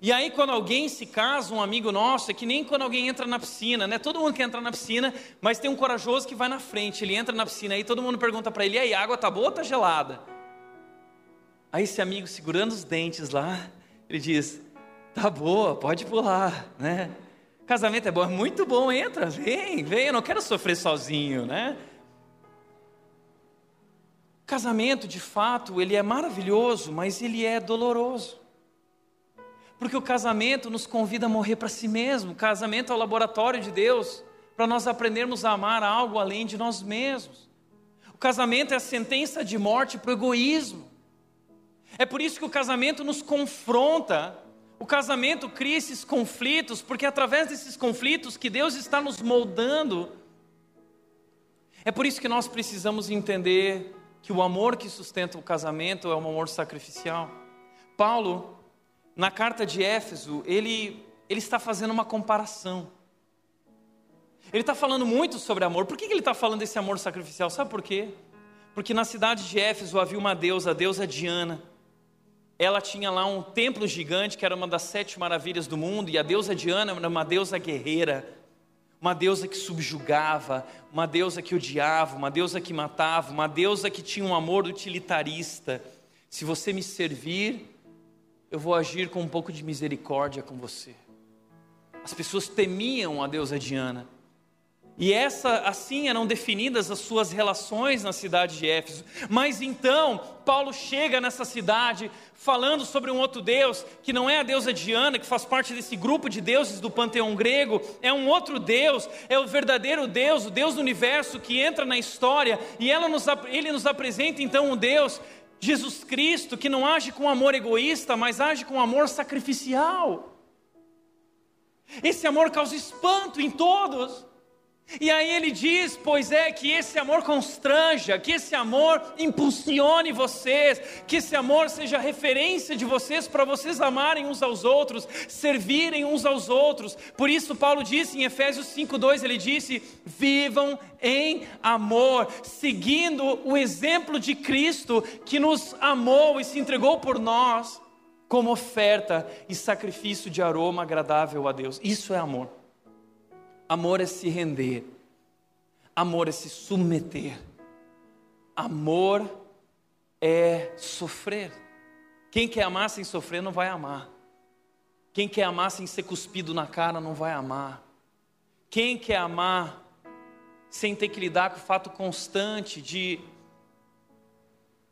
E aí, quando alguém se casa, um amigo nosso, é que nem quando alguém entra na piscina, né? Todo mundo quer entrar na piscina, mas tem um corajoso que vai na frente. Ele entra na piscina, aí todo mundo pergunta para ele: e aí, a água tá boa ou tá gelada? Aí, esse amigo segurando os dentes lá, ele diz: tá boa, pode pular, né? Casamento é bom, é muito bom, entra, vem, vem, eu não quero sofrer sozinho, né? Casamento, de fato, ele é maravilhoso, mas ele é doloroso. Porque o casamento nos convida a morrer para si mesmo. O casamento é o laboratório de Deus para nós aprendermos a amar algo além de nós mesmos. O casamento é a sentença de morte para o egoísmo. É por isso que o casamento nos confronta o casamento cria esses conflitos, porque é através desses conflitos que Deus está nos moldando. É por isso que nós precisamos entender que o amor que sustenta o casamento é um amor sacrificial. Paulo, na carta de Éfeso, ele, ele está fazendo uma comparação. Ele está falando muito sobre amor. Por que ele está falando desse amor sacrificial? Sabe por quê? Porque na cidade de Éfeso havia uma deusa, a deusa Diana ela tinha lá um templo gigante que era uma das sete maravilhas do mundo, e a deusa Diana era uma deusa guerreira, uma deusa que subjugava, uma deusa que odiava, uma deusa que matava, uma deusa que tinha um amor utilitarista. Se você me servir, eu vou agir com um pouco de misericórdia com você. As pessoas temiam a deusa Diana. E essa, assim eram definidas as suas relações na cidade de Éfeso. Mas então, Paulo chega nessa cidade falando sobre um outro Deus, que não é a deusa Diana, que faz parte desse grupo de deuses do panteão grego, é um outro Deus, é o verdadeiro Deus, o Deus do universo que entra na história, e nos, ele nos apresenta então um Deus, Jesus Cristo, que não age com amor egoísta, mas age com amor sacrificial. Esse amor causa espanto em todos. E aí ele diz: Pois é, que esse amor constranja, que esse amor impulsione vocês, que esse amor seja referência de vocês para vocês amarem uns aos outros, servirem uns aos outros. Por isso, Paulo disse em Efésios 5,2: Ele disse: Vivam em amor, seguindo o exemplo de Cristo que nos amou e se entregou por nós como oferta e sacrifício de aroma agradável a Deus. Isso é amor. Amor é se render. Amor é se submeter. Amor é sofrer. Quem quer amar sem sofrer não vai amar. Quem quer amar sem ser cuspido na cara não vai amar. Quem quer amar sem ter que lidar com o fato constante de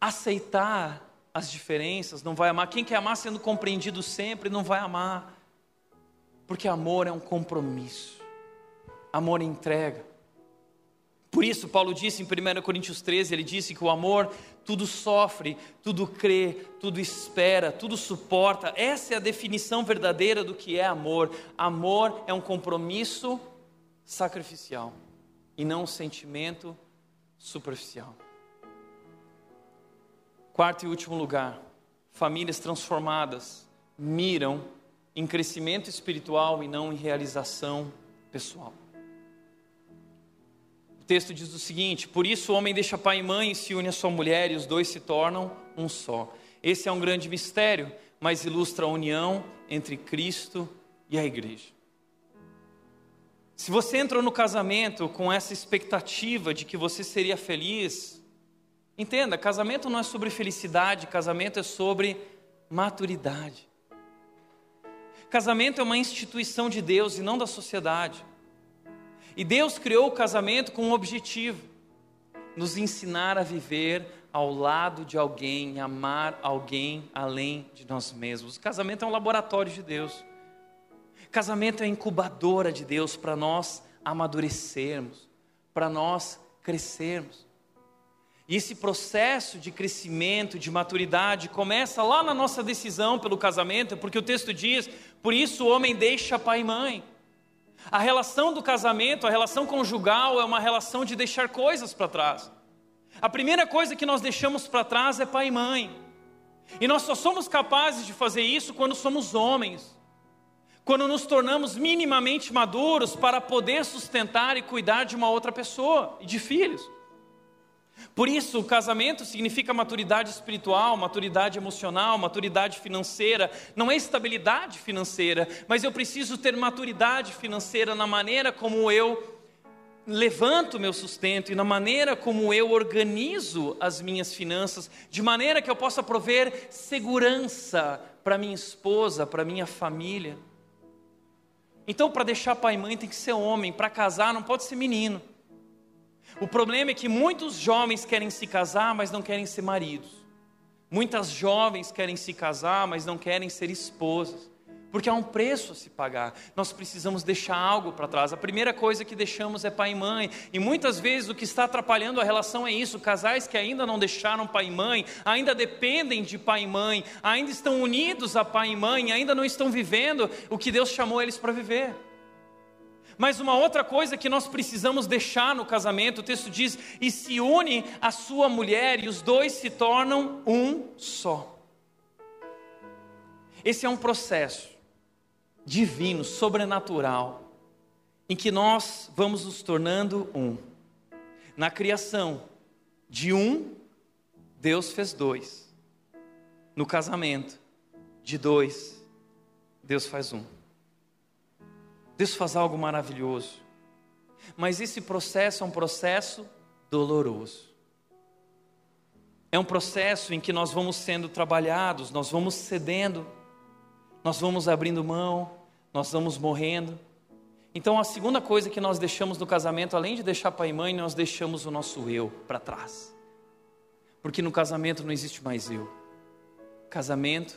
aceitar as diferenças não vai amar. Quem quer amar sendo compreendido sempre não vai amar. Porque amor é um compromisso. Amor entrega. Por isso, Paulo disse em 1 Coríntios 13: ele disse que o amor tudo sofre, tudo crê, tudo espera, tudo suporta. Essa é a definição verdadeira do que é amor. Amor é um compromisso sacrificial e não um sentimento superficial. Quarto e último lugar, famílias transformadas miram em crescimento espiritual e não em realização pessoal texto diz o seguinte: Por isso o homem deixa pai e mãe e se une à sua mulher, e os dois se tornam um só. Esse é um grande mistério, mas ilustra a união entre Cristo e a igreja. Se você entrou no casamento com essa expectativa de que você seria feliz, entenda: casamento não é sobre felicidade, casamento é sobre maturidade. Casamento é uma instituição de Deus e não da sociedade. E Deus criou o casamento com um objetivo: nos ensinar a viver ao lado de alguém, amar alguém além de nós mesmos. O casamento é um laboratório de Deus. Casamento é incubadora de Deus para nós amadurecermos, para nós crescermos. E esse processo de crescimento, de maturidade, começa lá na nossa decisão pelo casamento, porque o texto diz: por isso o homem deixa pai e mãe. A relação do casamento, a relação conjugal, é uma relação de deixar coisas para trás. A primeira coisa que nós deixamos para trás é pai e mãe. E nós só somos capazes de fazer isso quando somos homens. Quando nos tornamos minimamente maduros para poder sustentar e cuidar de uma outra pessoa e de filhos. Por isso, o casamento significa maturidade espiritual, maturidade emocional, maturidade financeira. Não é estabilidade financeira, mas eu preciso ter maturidade financeira na maneira como eu levanto meu sustento e na maneira como eu organizo as minhas finanças, de maneira que eu possa prover segurança para minha esposa, para minha família. Então, para deixar pai e mãe tem que ser homem, para casar não pode ser menino. O problema é que muitos jovens querem se casar, mas não querem ser maridos. Muitas jovens querem se casar, mas não querem ser esposas. Porque há um preço a se pagar. Nós precisamos deixar algo para trás. A primeira coisa que deixamos é pai e mãe. E muitas vezes o que está atrapalhando a relação é isso: casais que ainda não deixaram pai e mãe, ainda dependem de pai e mãe, ainda estão unidos a pai e mãe, ainda não estão vivendo o que Deus chamou eles para viver. Mas uma outra coisa que nós precisamos deixar no casamento, o texto diz: e se une a sua mulher, e os dois se tornam um só. Esse é um processo divino, sobrenatural, em que nós vamos nos tornando um. Na criação, de um, Deus fez dois. No casamento, de dois, Deus faz um. Deus faz algo maravilhoso. Mas esse processo é um processo doloroso. É um processo em que nós vamos sendo trabalhados, nós vamos cedendo, nós vamos abrindo mão, nós vamos morrendo. Então, a segunda coisa que nós deixamos no casamento, além de deixar pai e mãe, nós deixamos o nosso eu para trás. Porque no casamento não existe mais eu. Casamento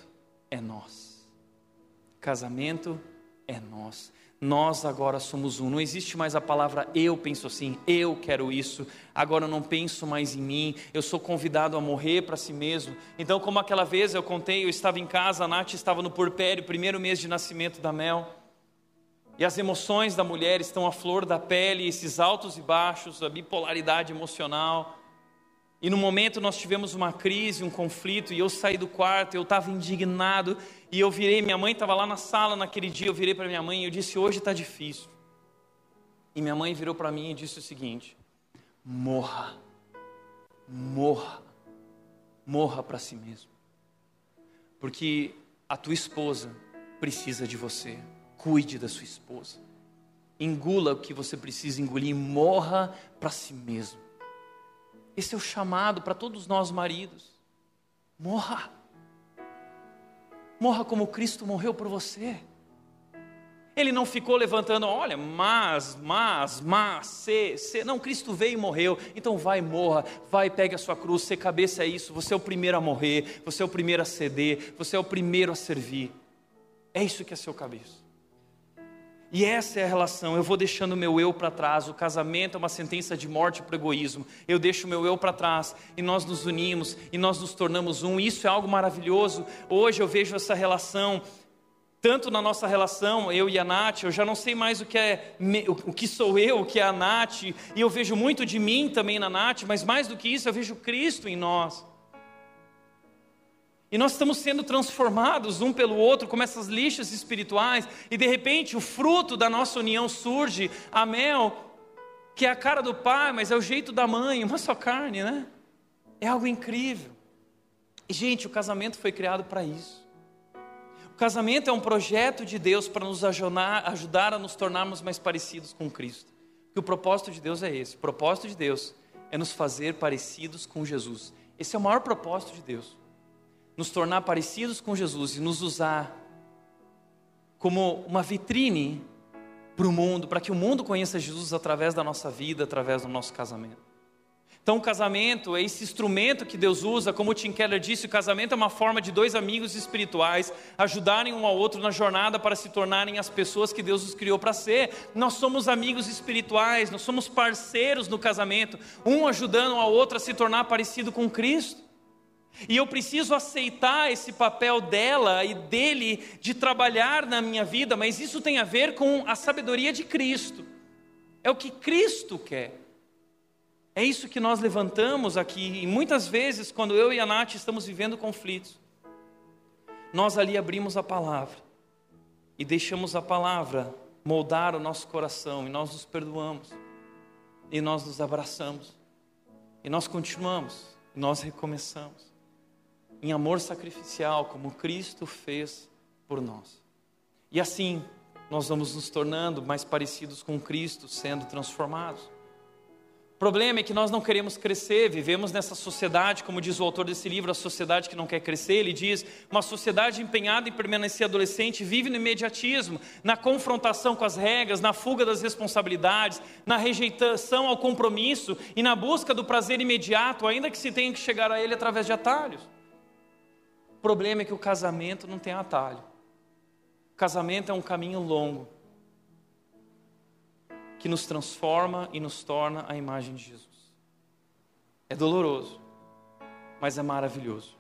é nós. Casamento é nós nós agora somos um. Não existe mais a palavra eu penso assim, eu quero isso, agora eu não penso mais em mim, eu sou convidado a morrer para si mesmo. Então, como aquela vez eu contei, eu estava em casa, a Nath estava no porpério, primeiro mês de nascimento da Mel. E as emoções da mulher estão à flor da pele, esses altos e baixos, a bipolaridade emocional. E no momento nós tivemos uma crise, um conflito, e eu saí do quarto, eu estava indignado, e eu virei, minha mãe estava lá na sala naquele dia, eu virei para minha mãe e eu disse: Hoje está difícil. E minha mãe virou para mim e disse o seguinte: Morra, morra, morra para si mesmo, porque a tua esposa precisa de você, cuide da sua esposa, engula o que você precisa engolir, morra para si mesmo. Esse é o chamado para todos nós maridos. Morra. Morra como Cristo morreu por você. Ele não ficou levantando, olha, mas, mas, mas, se, se. Não, Cristo veio e morreu, então vai, morra, vai, pegue a sua cruz, ser cabeça é isso, você é o primeiro a morrer, você é o primeiro a ceder, você é o primeiro a servir. É isso que é seu cabeça. E essa é a relação. Eu vou deixando o meu eu para trás. O casamento é uma sentença de morte para o egoísmo. Eu deixo o meu eu para trás e nós nos unimos e nós nos tornamos um. Isso é algo maravilhoso. Hoje eu vejo essa relação tanto na nossa relação, eu e a Nath, eu já não sei mais o que é o que sou eu, o que é a Nath, e eu vejo muito de mim também na Nath, mas mais do que isso, eu vejo Cristo em nós. E nós estamos sendo transformados um pelo outro, como essas lixas espirituais, e de repente o fruto da nossa união surge, a mel, que é a cara do pai, mas é o jeito da mãe, uma só carne, né? É algo incrível. E, gente, o casamento foi criado para isso. O casamento é um projeto de Deus para nos ajudar, ajudar a nos tornarmos mais parecidos com Cristo. E o propósito de Deus é esse: o propósito de Deus é nos fazer parecidos com Jesus. Esse é o maior propósito de Deus nos tornar parecidos com Jesus e nos usar como uma vitrine para o mundo, para que o mundo conheça Jesus através da nossa vida, através do nosso casamento. Então, o casamento é esse instrumento que Deus usa, como o Tim Keller disse, o casamento é uma forma de dois amigos espirituais ajudarem um ao outro na jornada para se tornarem as pessoas que Deus os criou para ser. Nós somos amigos espirituais, nós somos parceiros no casamento, um ajudando ao outro a se tornar parecido com Cristo. E eu preciso aceitar esse papel dela e dele de trabalhar na minha vida, mas isso tem a ver com a sabedoria de Cristo. É o que Cristo quer. É isso que nós levantamos aqui, e muitas vezes, quando eu e a Nath estamos vivendo conflitos, nós ali abrimos a palavra e deixamos a palavra moldar o nosso coração, e nós nos perdoamos, e nós nos abraçamos, e nós continuamos, e nós recomeçamos em amor sacrificial, como Cristo fez por nós. E assim, nós vamos nos tornando mais parecidos com Cristo, sendo transformados. O problema é que nós não queremos crescer, vivemos nessa sociedade, como diz o autor desse livro, a sociedade que não quer crescer. Ele diz: uma sociedade empenhada em permanecer adolescente vive no imediatismo, na confrontação com as regras, na fuga das responsabilidades, na rejeitação ao compromisso e na busca do prazer imediato, ainda que se tenha que chegar a ele através de atalhos problema é que o casamento não tem atalho. O casamento é um caminho longo que nos transforma e nos torna a imagem de Jesus. É doloroso, mas é maravilhoso.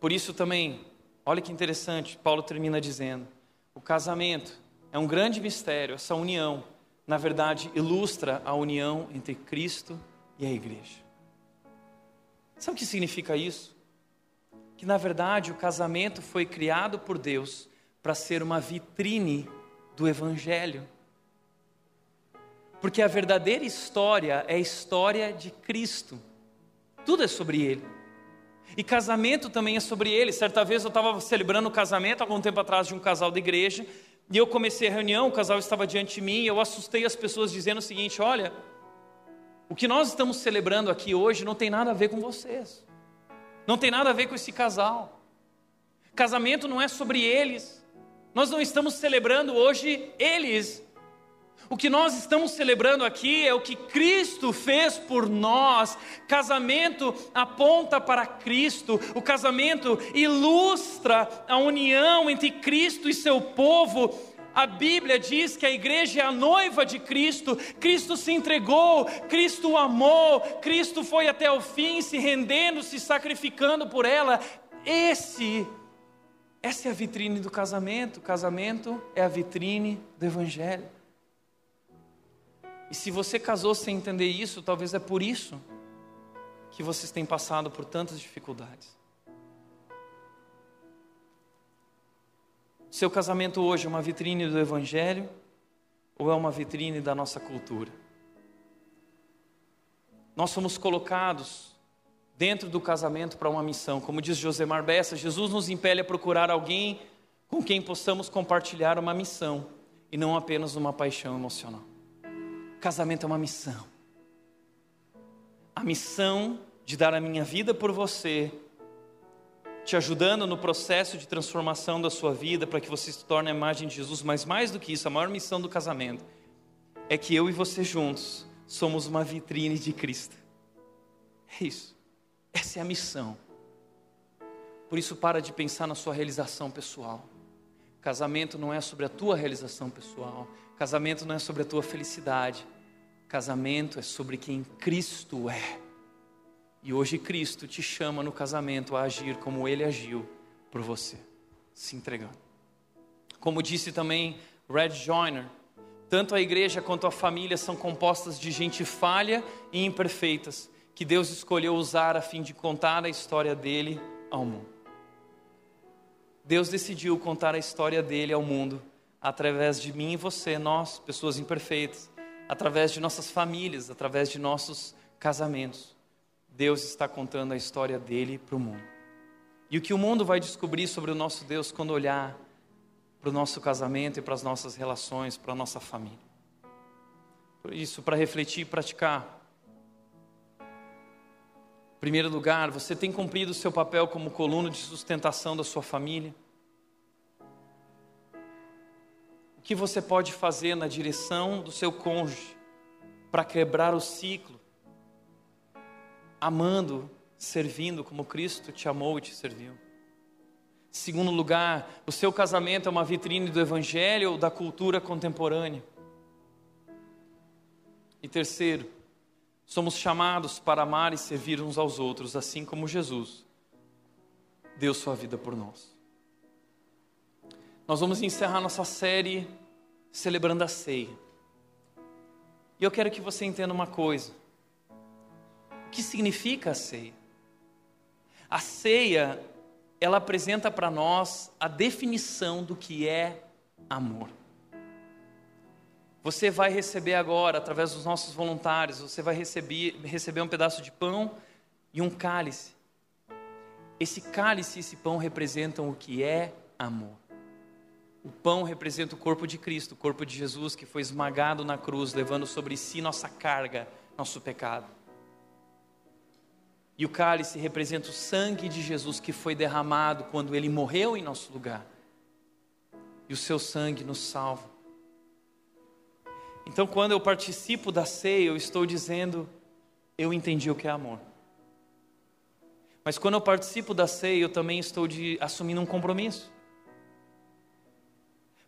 Por isso também, olha que interessante, Paulo termina dizendo: o casamento é um grande mistério, essa união, na verdade, ilustra a união entre Cristo e a igreja. Sabe o que significa isso? Que na verdade o casamento foi criado por Deus para ser uma vitrine do Evangelho. Porque a verdadeira história é a história de Cristo. Tudo é sobre Ele. E casamento também é sobre Ele. Certa vez eu estava celebrando o casamento, algum tempo atrás, de um casal de igreja. E eu comecei a reunião, o casal estava diante de mim. E eu assustei as pessoas dizendo o seguinte: Olha, o que nós estamos celebrando aqui hoje não tem nada a ver com vocês. Não tem nada a ver com esse casal. Casamento não é sobre eles. Nós não estamos celebrando hoje eles. O que nós estamos celebrando aqui é o que Cristo fez por nós. Casamento aponta para Cristo. O casamento ilustra a união entre Cristo e seu povo a Bíblia diz que a igreja é a noiva de Cristo, Cristo se entregou, Cristo amou, Cristo foi até o fim, se rendendo, se sacrificando por ela. Esse, essa é a vitrine do casamento. O casamento é a vitrine do Evangelho. E se você casou sem entender isso, talvez é por isso que vocês têm passado por tantas dificuldades. Seu casamento hoje é uma vitrine do Evangelho ou é uma vitrine da nossa cultura? Nós somos colocados dentro do casamento para uma missão. Como diz Josemar Bessa, Jesus nos impele a procurar alguém com quem possamos compartilhar uma missão e não apenas uma paixão emocional. Casamento é uma missão. A missão de dar a minha vida por você te ajudando no processo de transformação da sua vida para que você se torne a imagem de Jesus, mas mais do que isso, a maior missão do casamento é que eu e você juntos somos uma vitrine de Cristo. É isso. Essa é a missão. Por isso, para de pensar na sua realização pessoal. Casamento não é sobre a tua realização pessoal. Casamento não é sobre a tua felicidade. Casamento é sobre quem Cristo é. E hoje Cristo te chama no casamento a agir como ele agiu por você, se entregando. Como disse também Red Joyner, tanto a igreja quanto a família são compostas de gente falha e imperfeitas, que Deus escolheu usar a fim de contar a história dele ao mundo. Deus decidiu contar a história dele ao mundo através de mim e você, nós, pessoas imperfeitas, através de nossas famílias, através de nossos casamentos. Deus está contando a história dele para o mundo. E o que o mundo vai descobrir sobre o nosso Deus quando olhar para o nosso casamento e para as nossas relações, para a nossa família. Por isso, para refletir e praticar. Em primeiro lugar, você tem cumprido o seu papel como coluna de sustentação da sua família? O que você pode fazer na direção do seu cônjuge para quebrar o ciclo amando, servindo como Cristo te amou e te serviu. Segundo lugar, o seu casamento é uma vitrine do Evangelho ou da cultura contemporânea. E terceiro, somos chamados para amar e servir uns aos outros, assim como Jesus deu sua vida por nós. Nós vamos encerrar nossa série celebrando a ceia. E eu quero que você entenda uma coisa. O que significa a ceia? A ceia, ela apresenta para nós a definição do que é amor. Você vai receber agora, através dos nossos voluntários, você vai receber, receber um pedaço de pão e um cálice. Esse cálice e esse pão representam o que é amor. O pão representa o corpo de Cristo, o corpo de Jesus que foi esmagado na cruz, levando sobre si nossa carga, nosso pecado. E o cálice representa o sangue de Jesus que foi derramado quando ele morreu em nosso lugar. E o seu sangue nos salva. Então, quando eu participo da ceia, eu estou dizendo, eu entendi o que é amor. Mas quando eu participo da ceia, eu também estou de, assumindo um compromisso.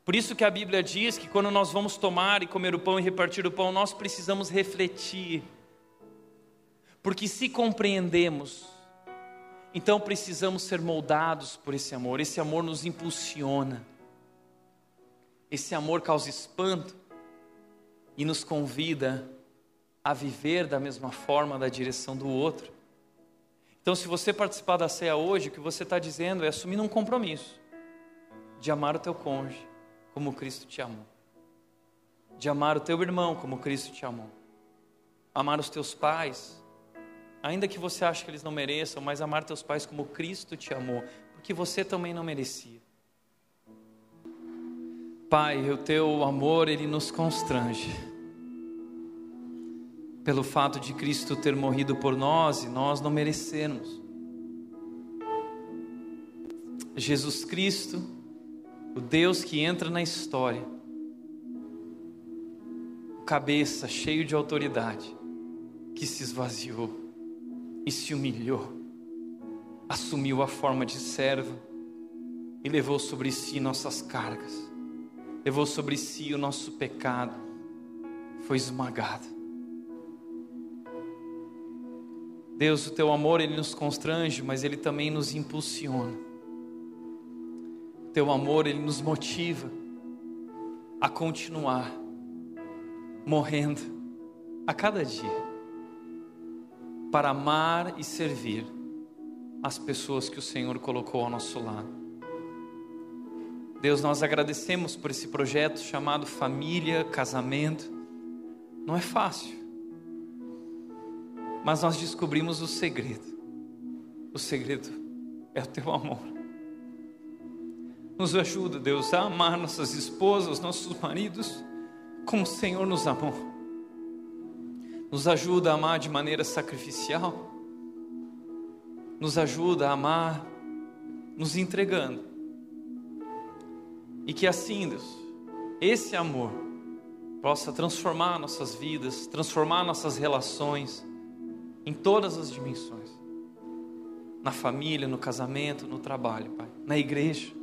Por isso que a Bíblia diz que quando nós vamos tomar e comer o pão e repartir o pão, nós precisamos refletir porque se compreendemos, então precisamos ser moldados por esse amor. Esse amor nos impulsiona. Esse amor causa espanto e nos convida a viver da mesma forma da direção do outro. Então, se você participar da ceia hoje, o que você está dizendo é assumindo um compromisso de amar o teu cônjuge como Cristo te amou, de amar o teu irmão como Cristo te amou, amar os teus pais Ainda que você ache que eles não mereçam, mas amar teus pais como Cristo te amou, porque você também não merecia. Pai, o teu amor, ele nos constrange. Pelo fato de Cristo ter morrido por nós e nós não merecermos. Jesus Cristo, o Deus que entra na história, cabeça cheio de autoridade, que se esvaziou e se humilhou, assumiu a forma de servo e levou sobre si nossas cargas, levou sobre si o nosso pecado, foi esmagado. Deus, o teu amor ele nos constrange, mas ele também nos impulsiona. O teu amor ele nos motiva a continuar morrendo a cada dia para amar e servir as pessoas que o Senhor colocou ao nosso lado. Deus, nós agradecemos por esse projeto chamado Família, Casamento. Não é fácil, mas nós descobrimos o segredo. O segredo é o teu amor. Nos ajuda, Deus, a amar nossas esposas, nossos maridos, como o Senhor nos amou nos ajuda a amar de maneira sacrificial, nos ajuda a amar nos entregando. E que assim, Deus, esse amor possa transformar nossas vidas, transformar nossas relações em todas as dimensões. Na família, no casamento, no trabalho, Pai, na igreja.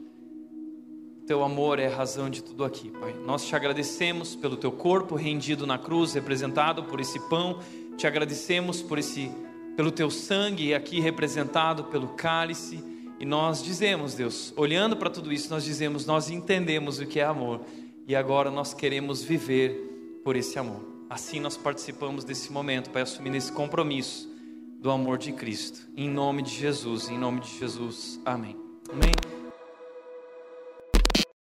Teu amor é a razão de tudo aqui, Pai. Nós te agradecemos pelo teu corpo rendido na cruz, representado por esse pão. Te agradecemos por esse pelo teu sangue aqui representado pelo cálice. E nós dizemos, Deus, olhando para tudo isso, nós dizemos, nós entendemos o que é amor e agora nós queremos viver por esse amor. Assim nós participamos desse momento, Pai, assumindo esse compromisso do amor de Cristo. Em nome de Jesus, em nome de Jesus. Amém. Amém.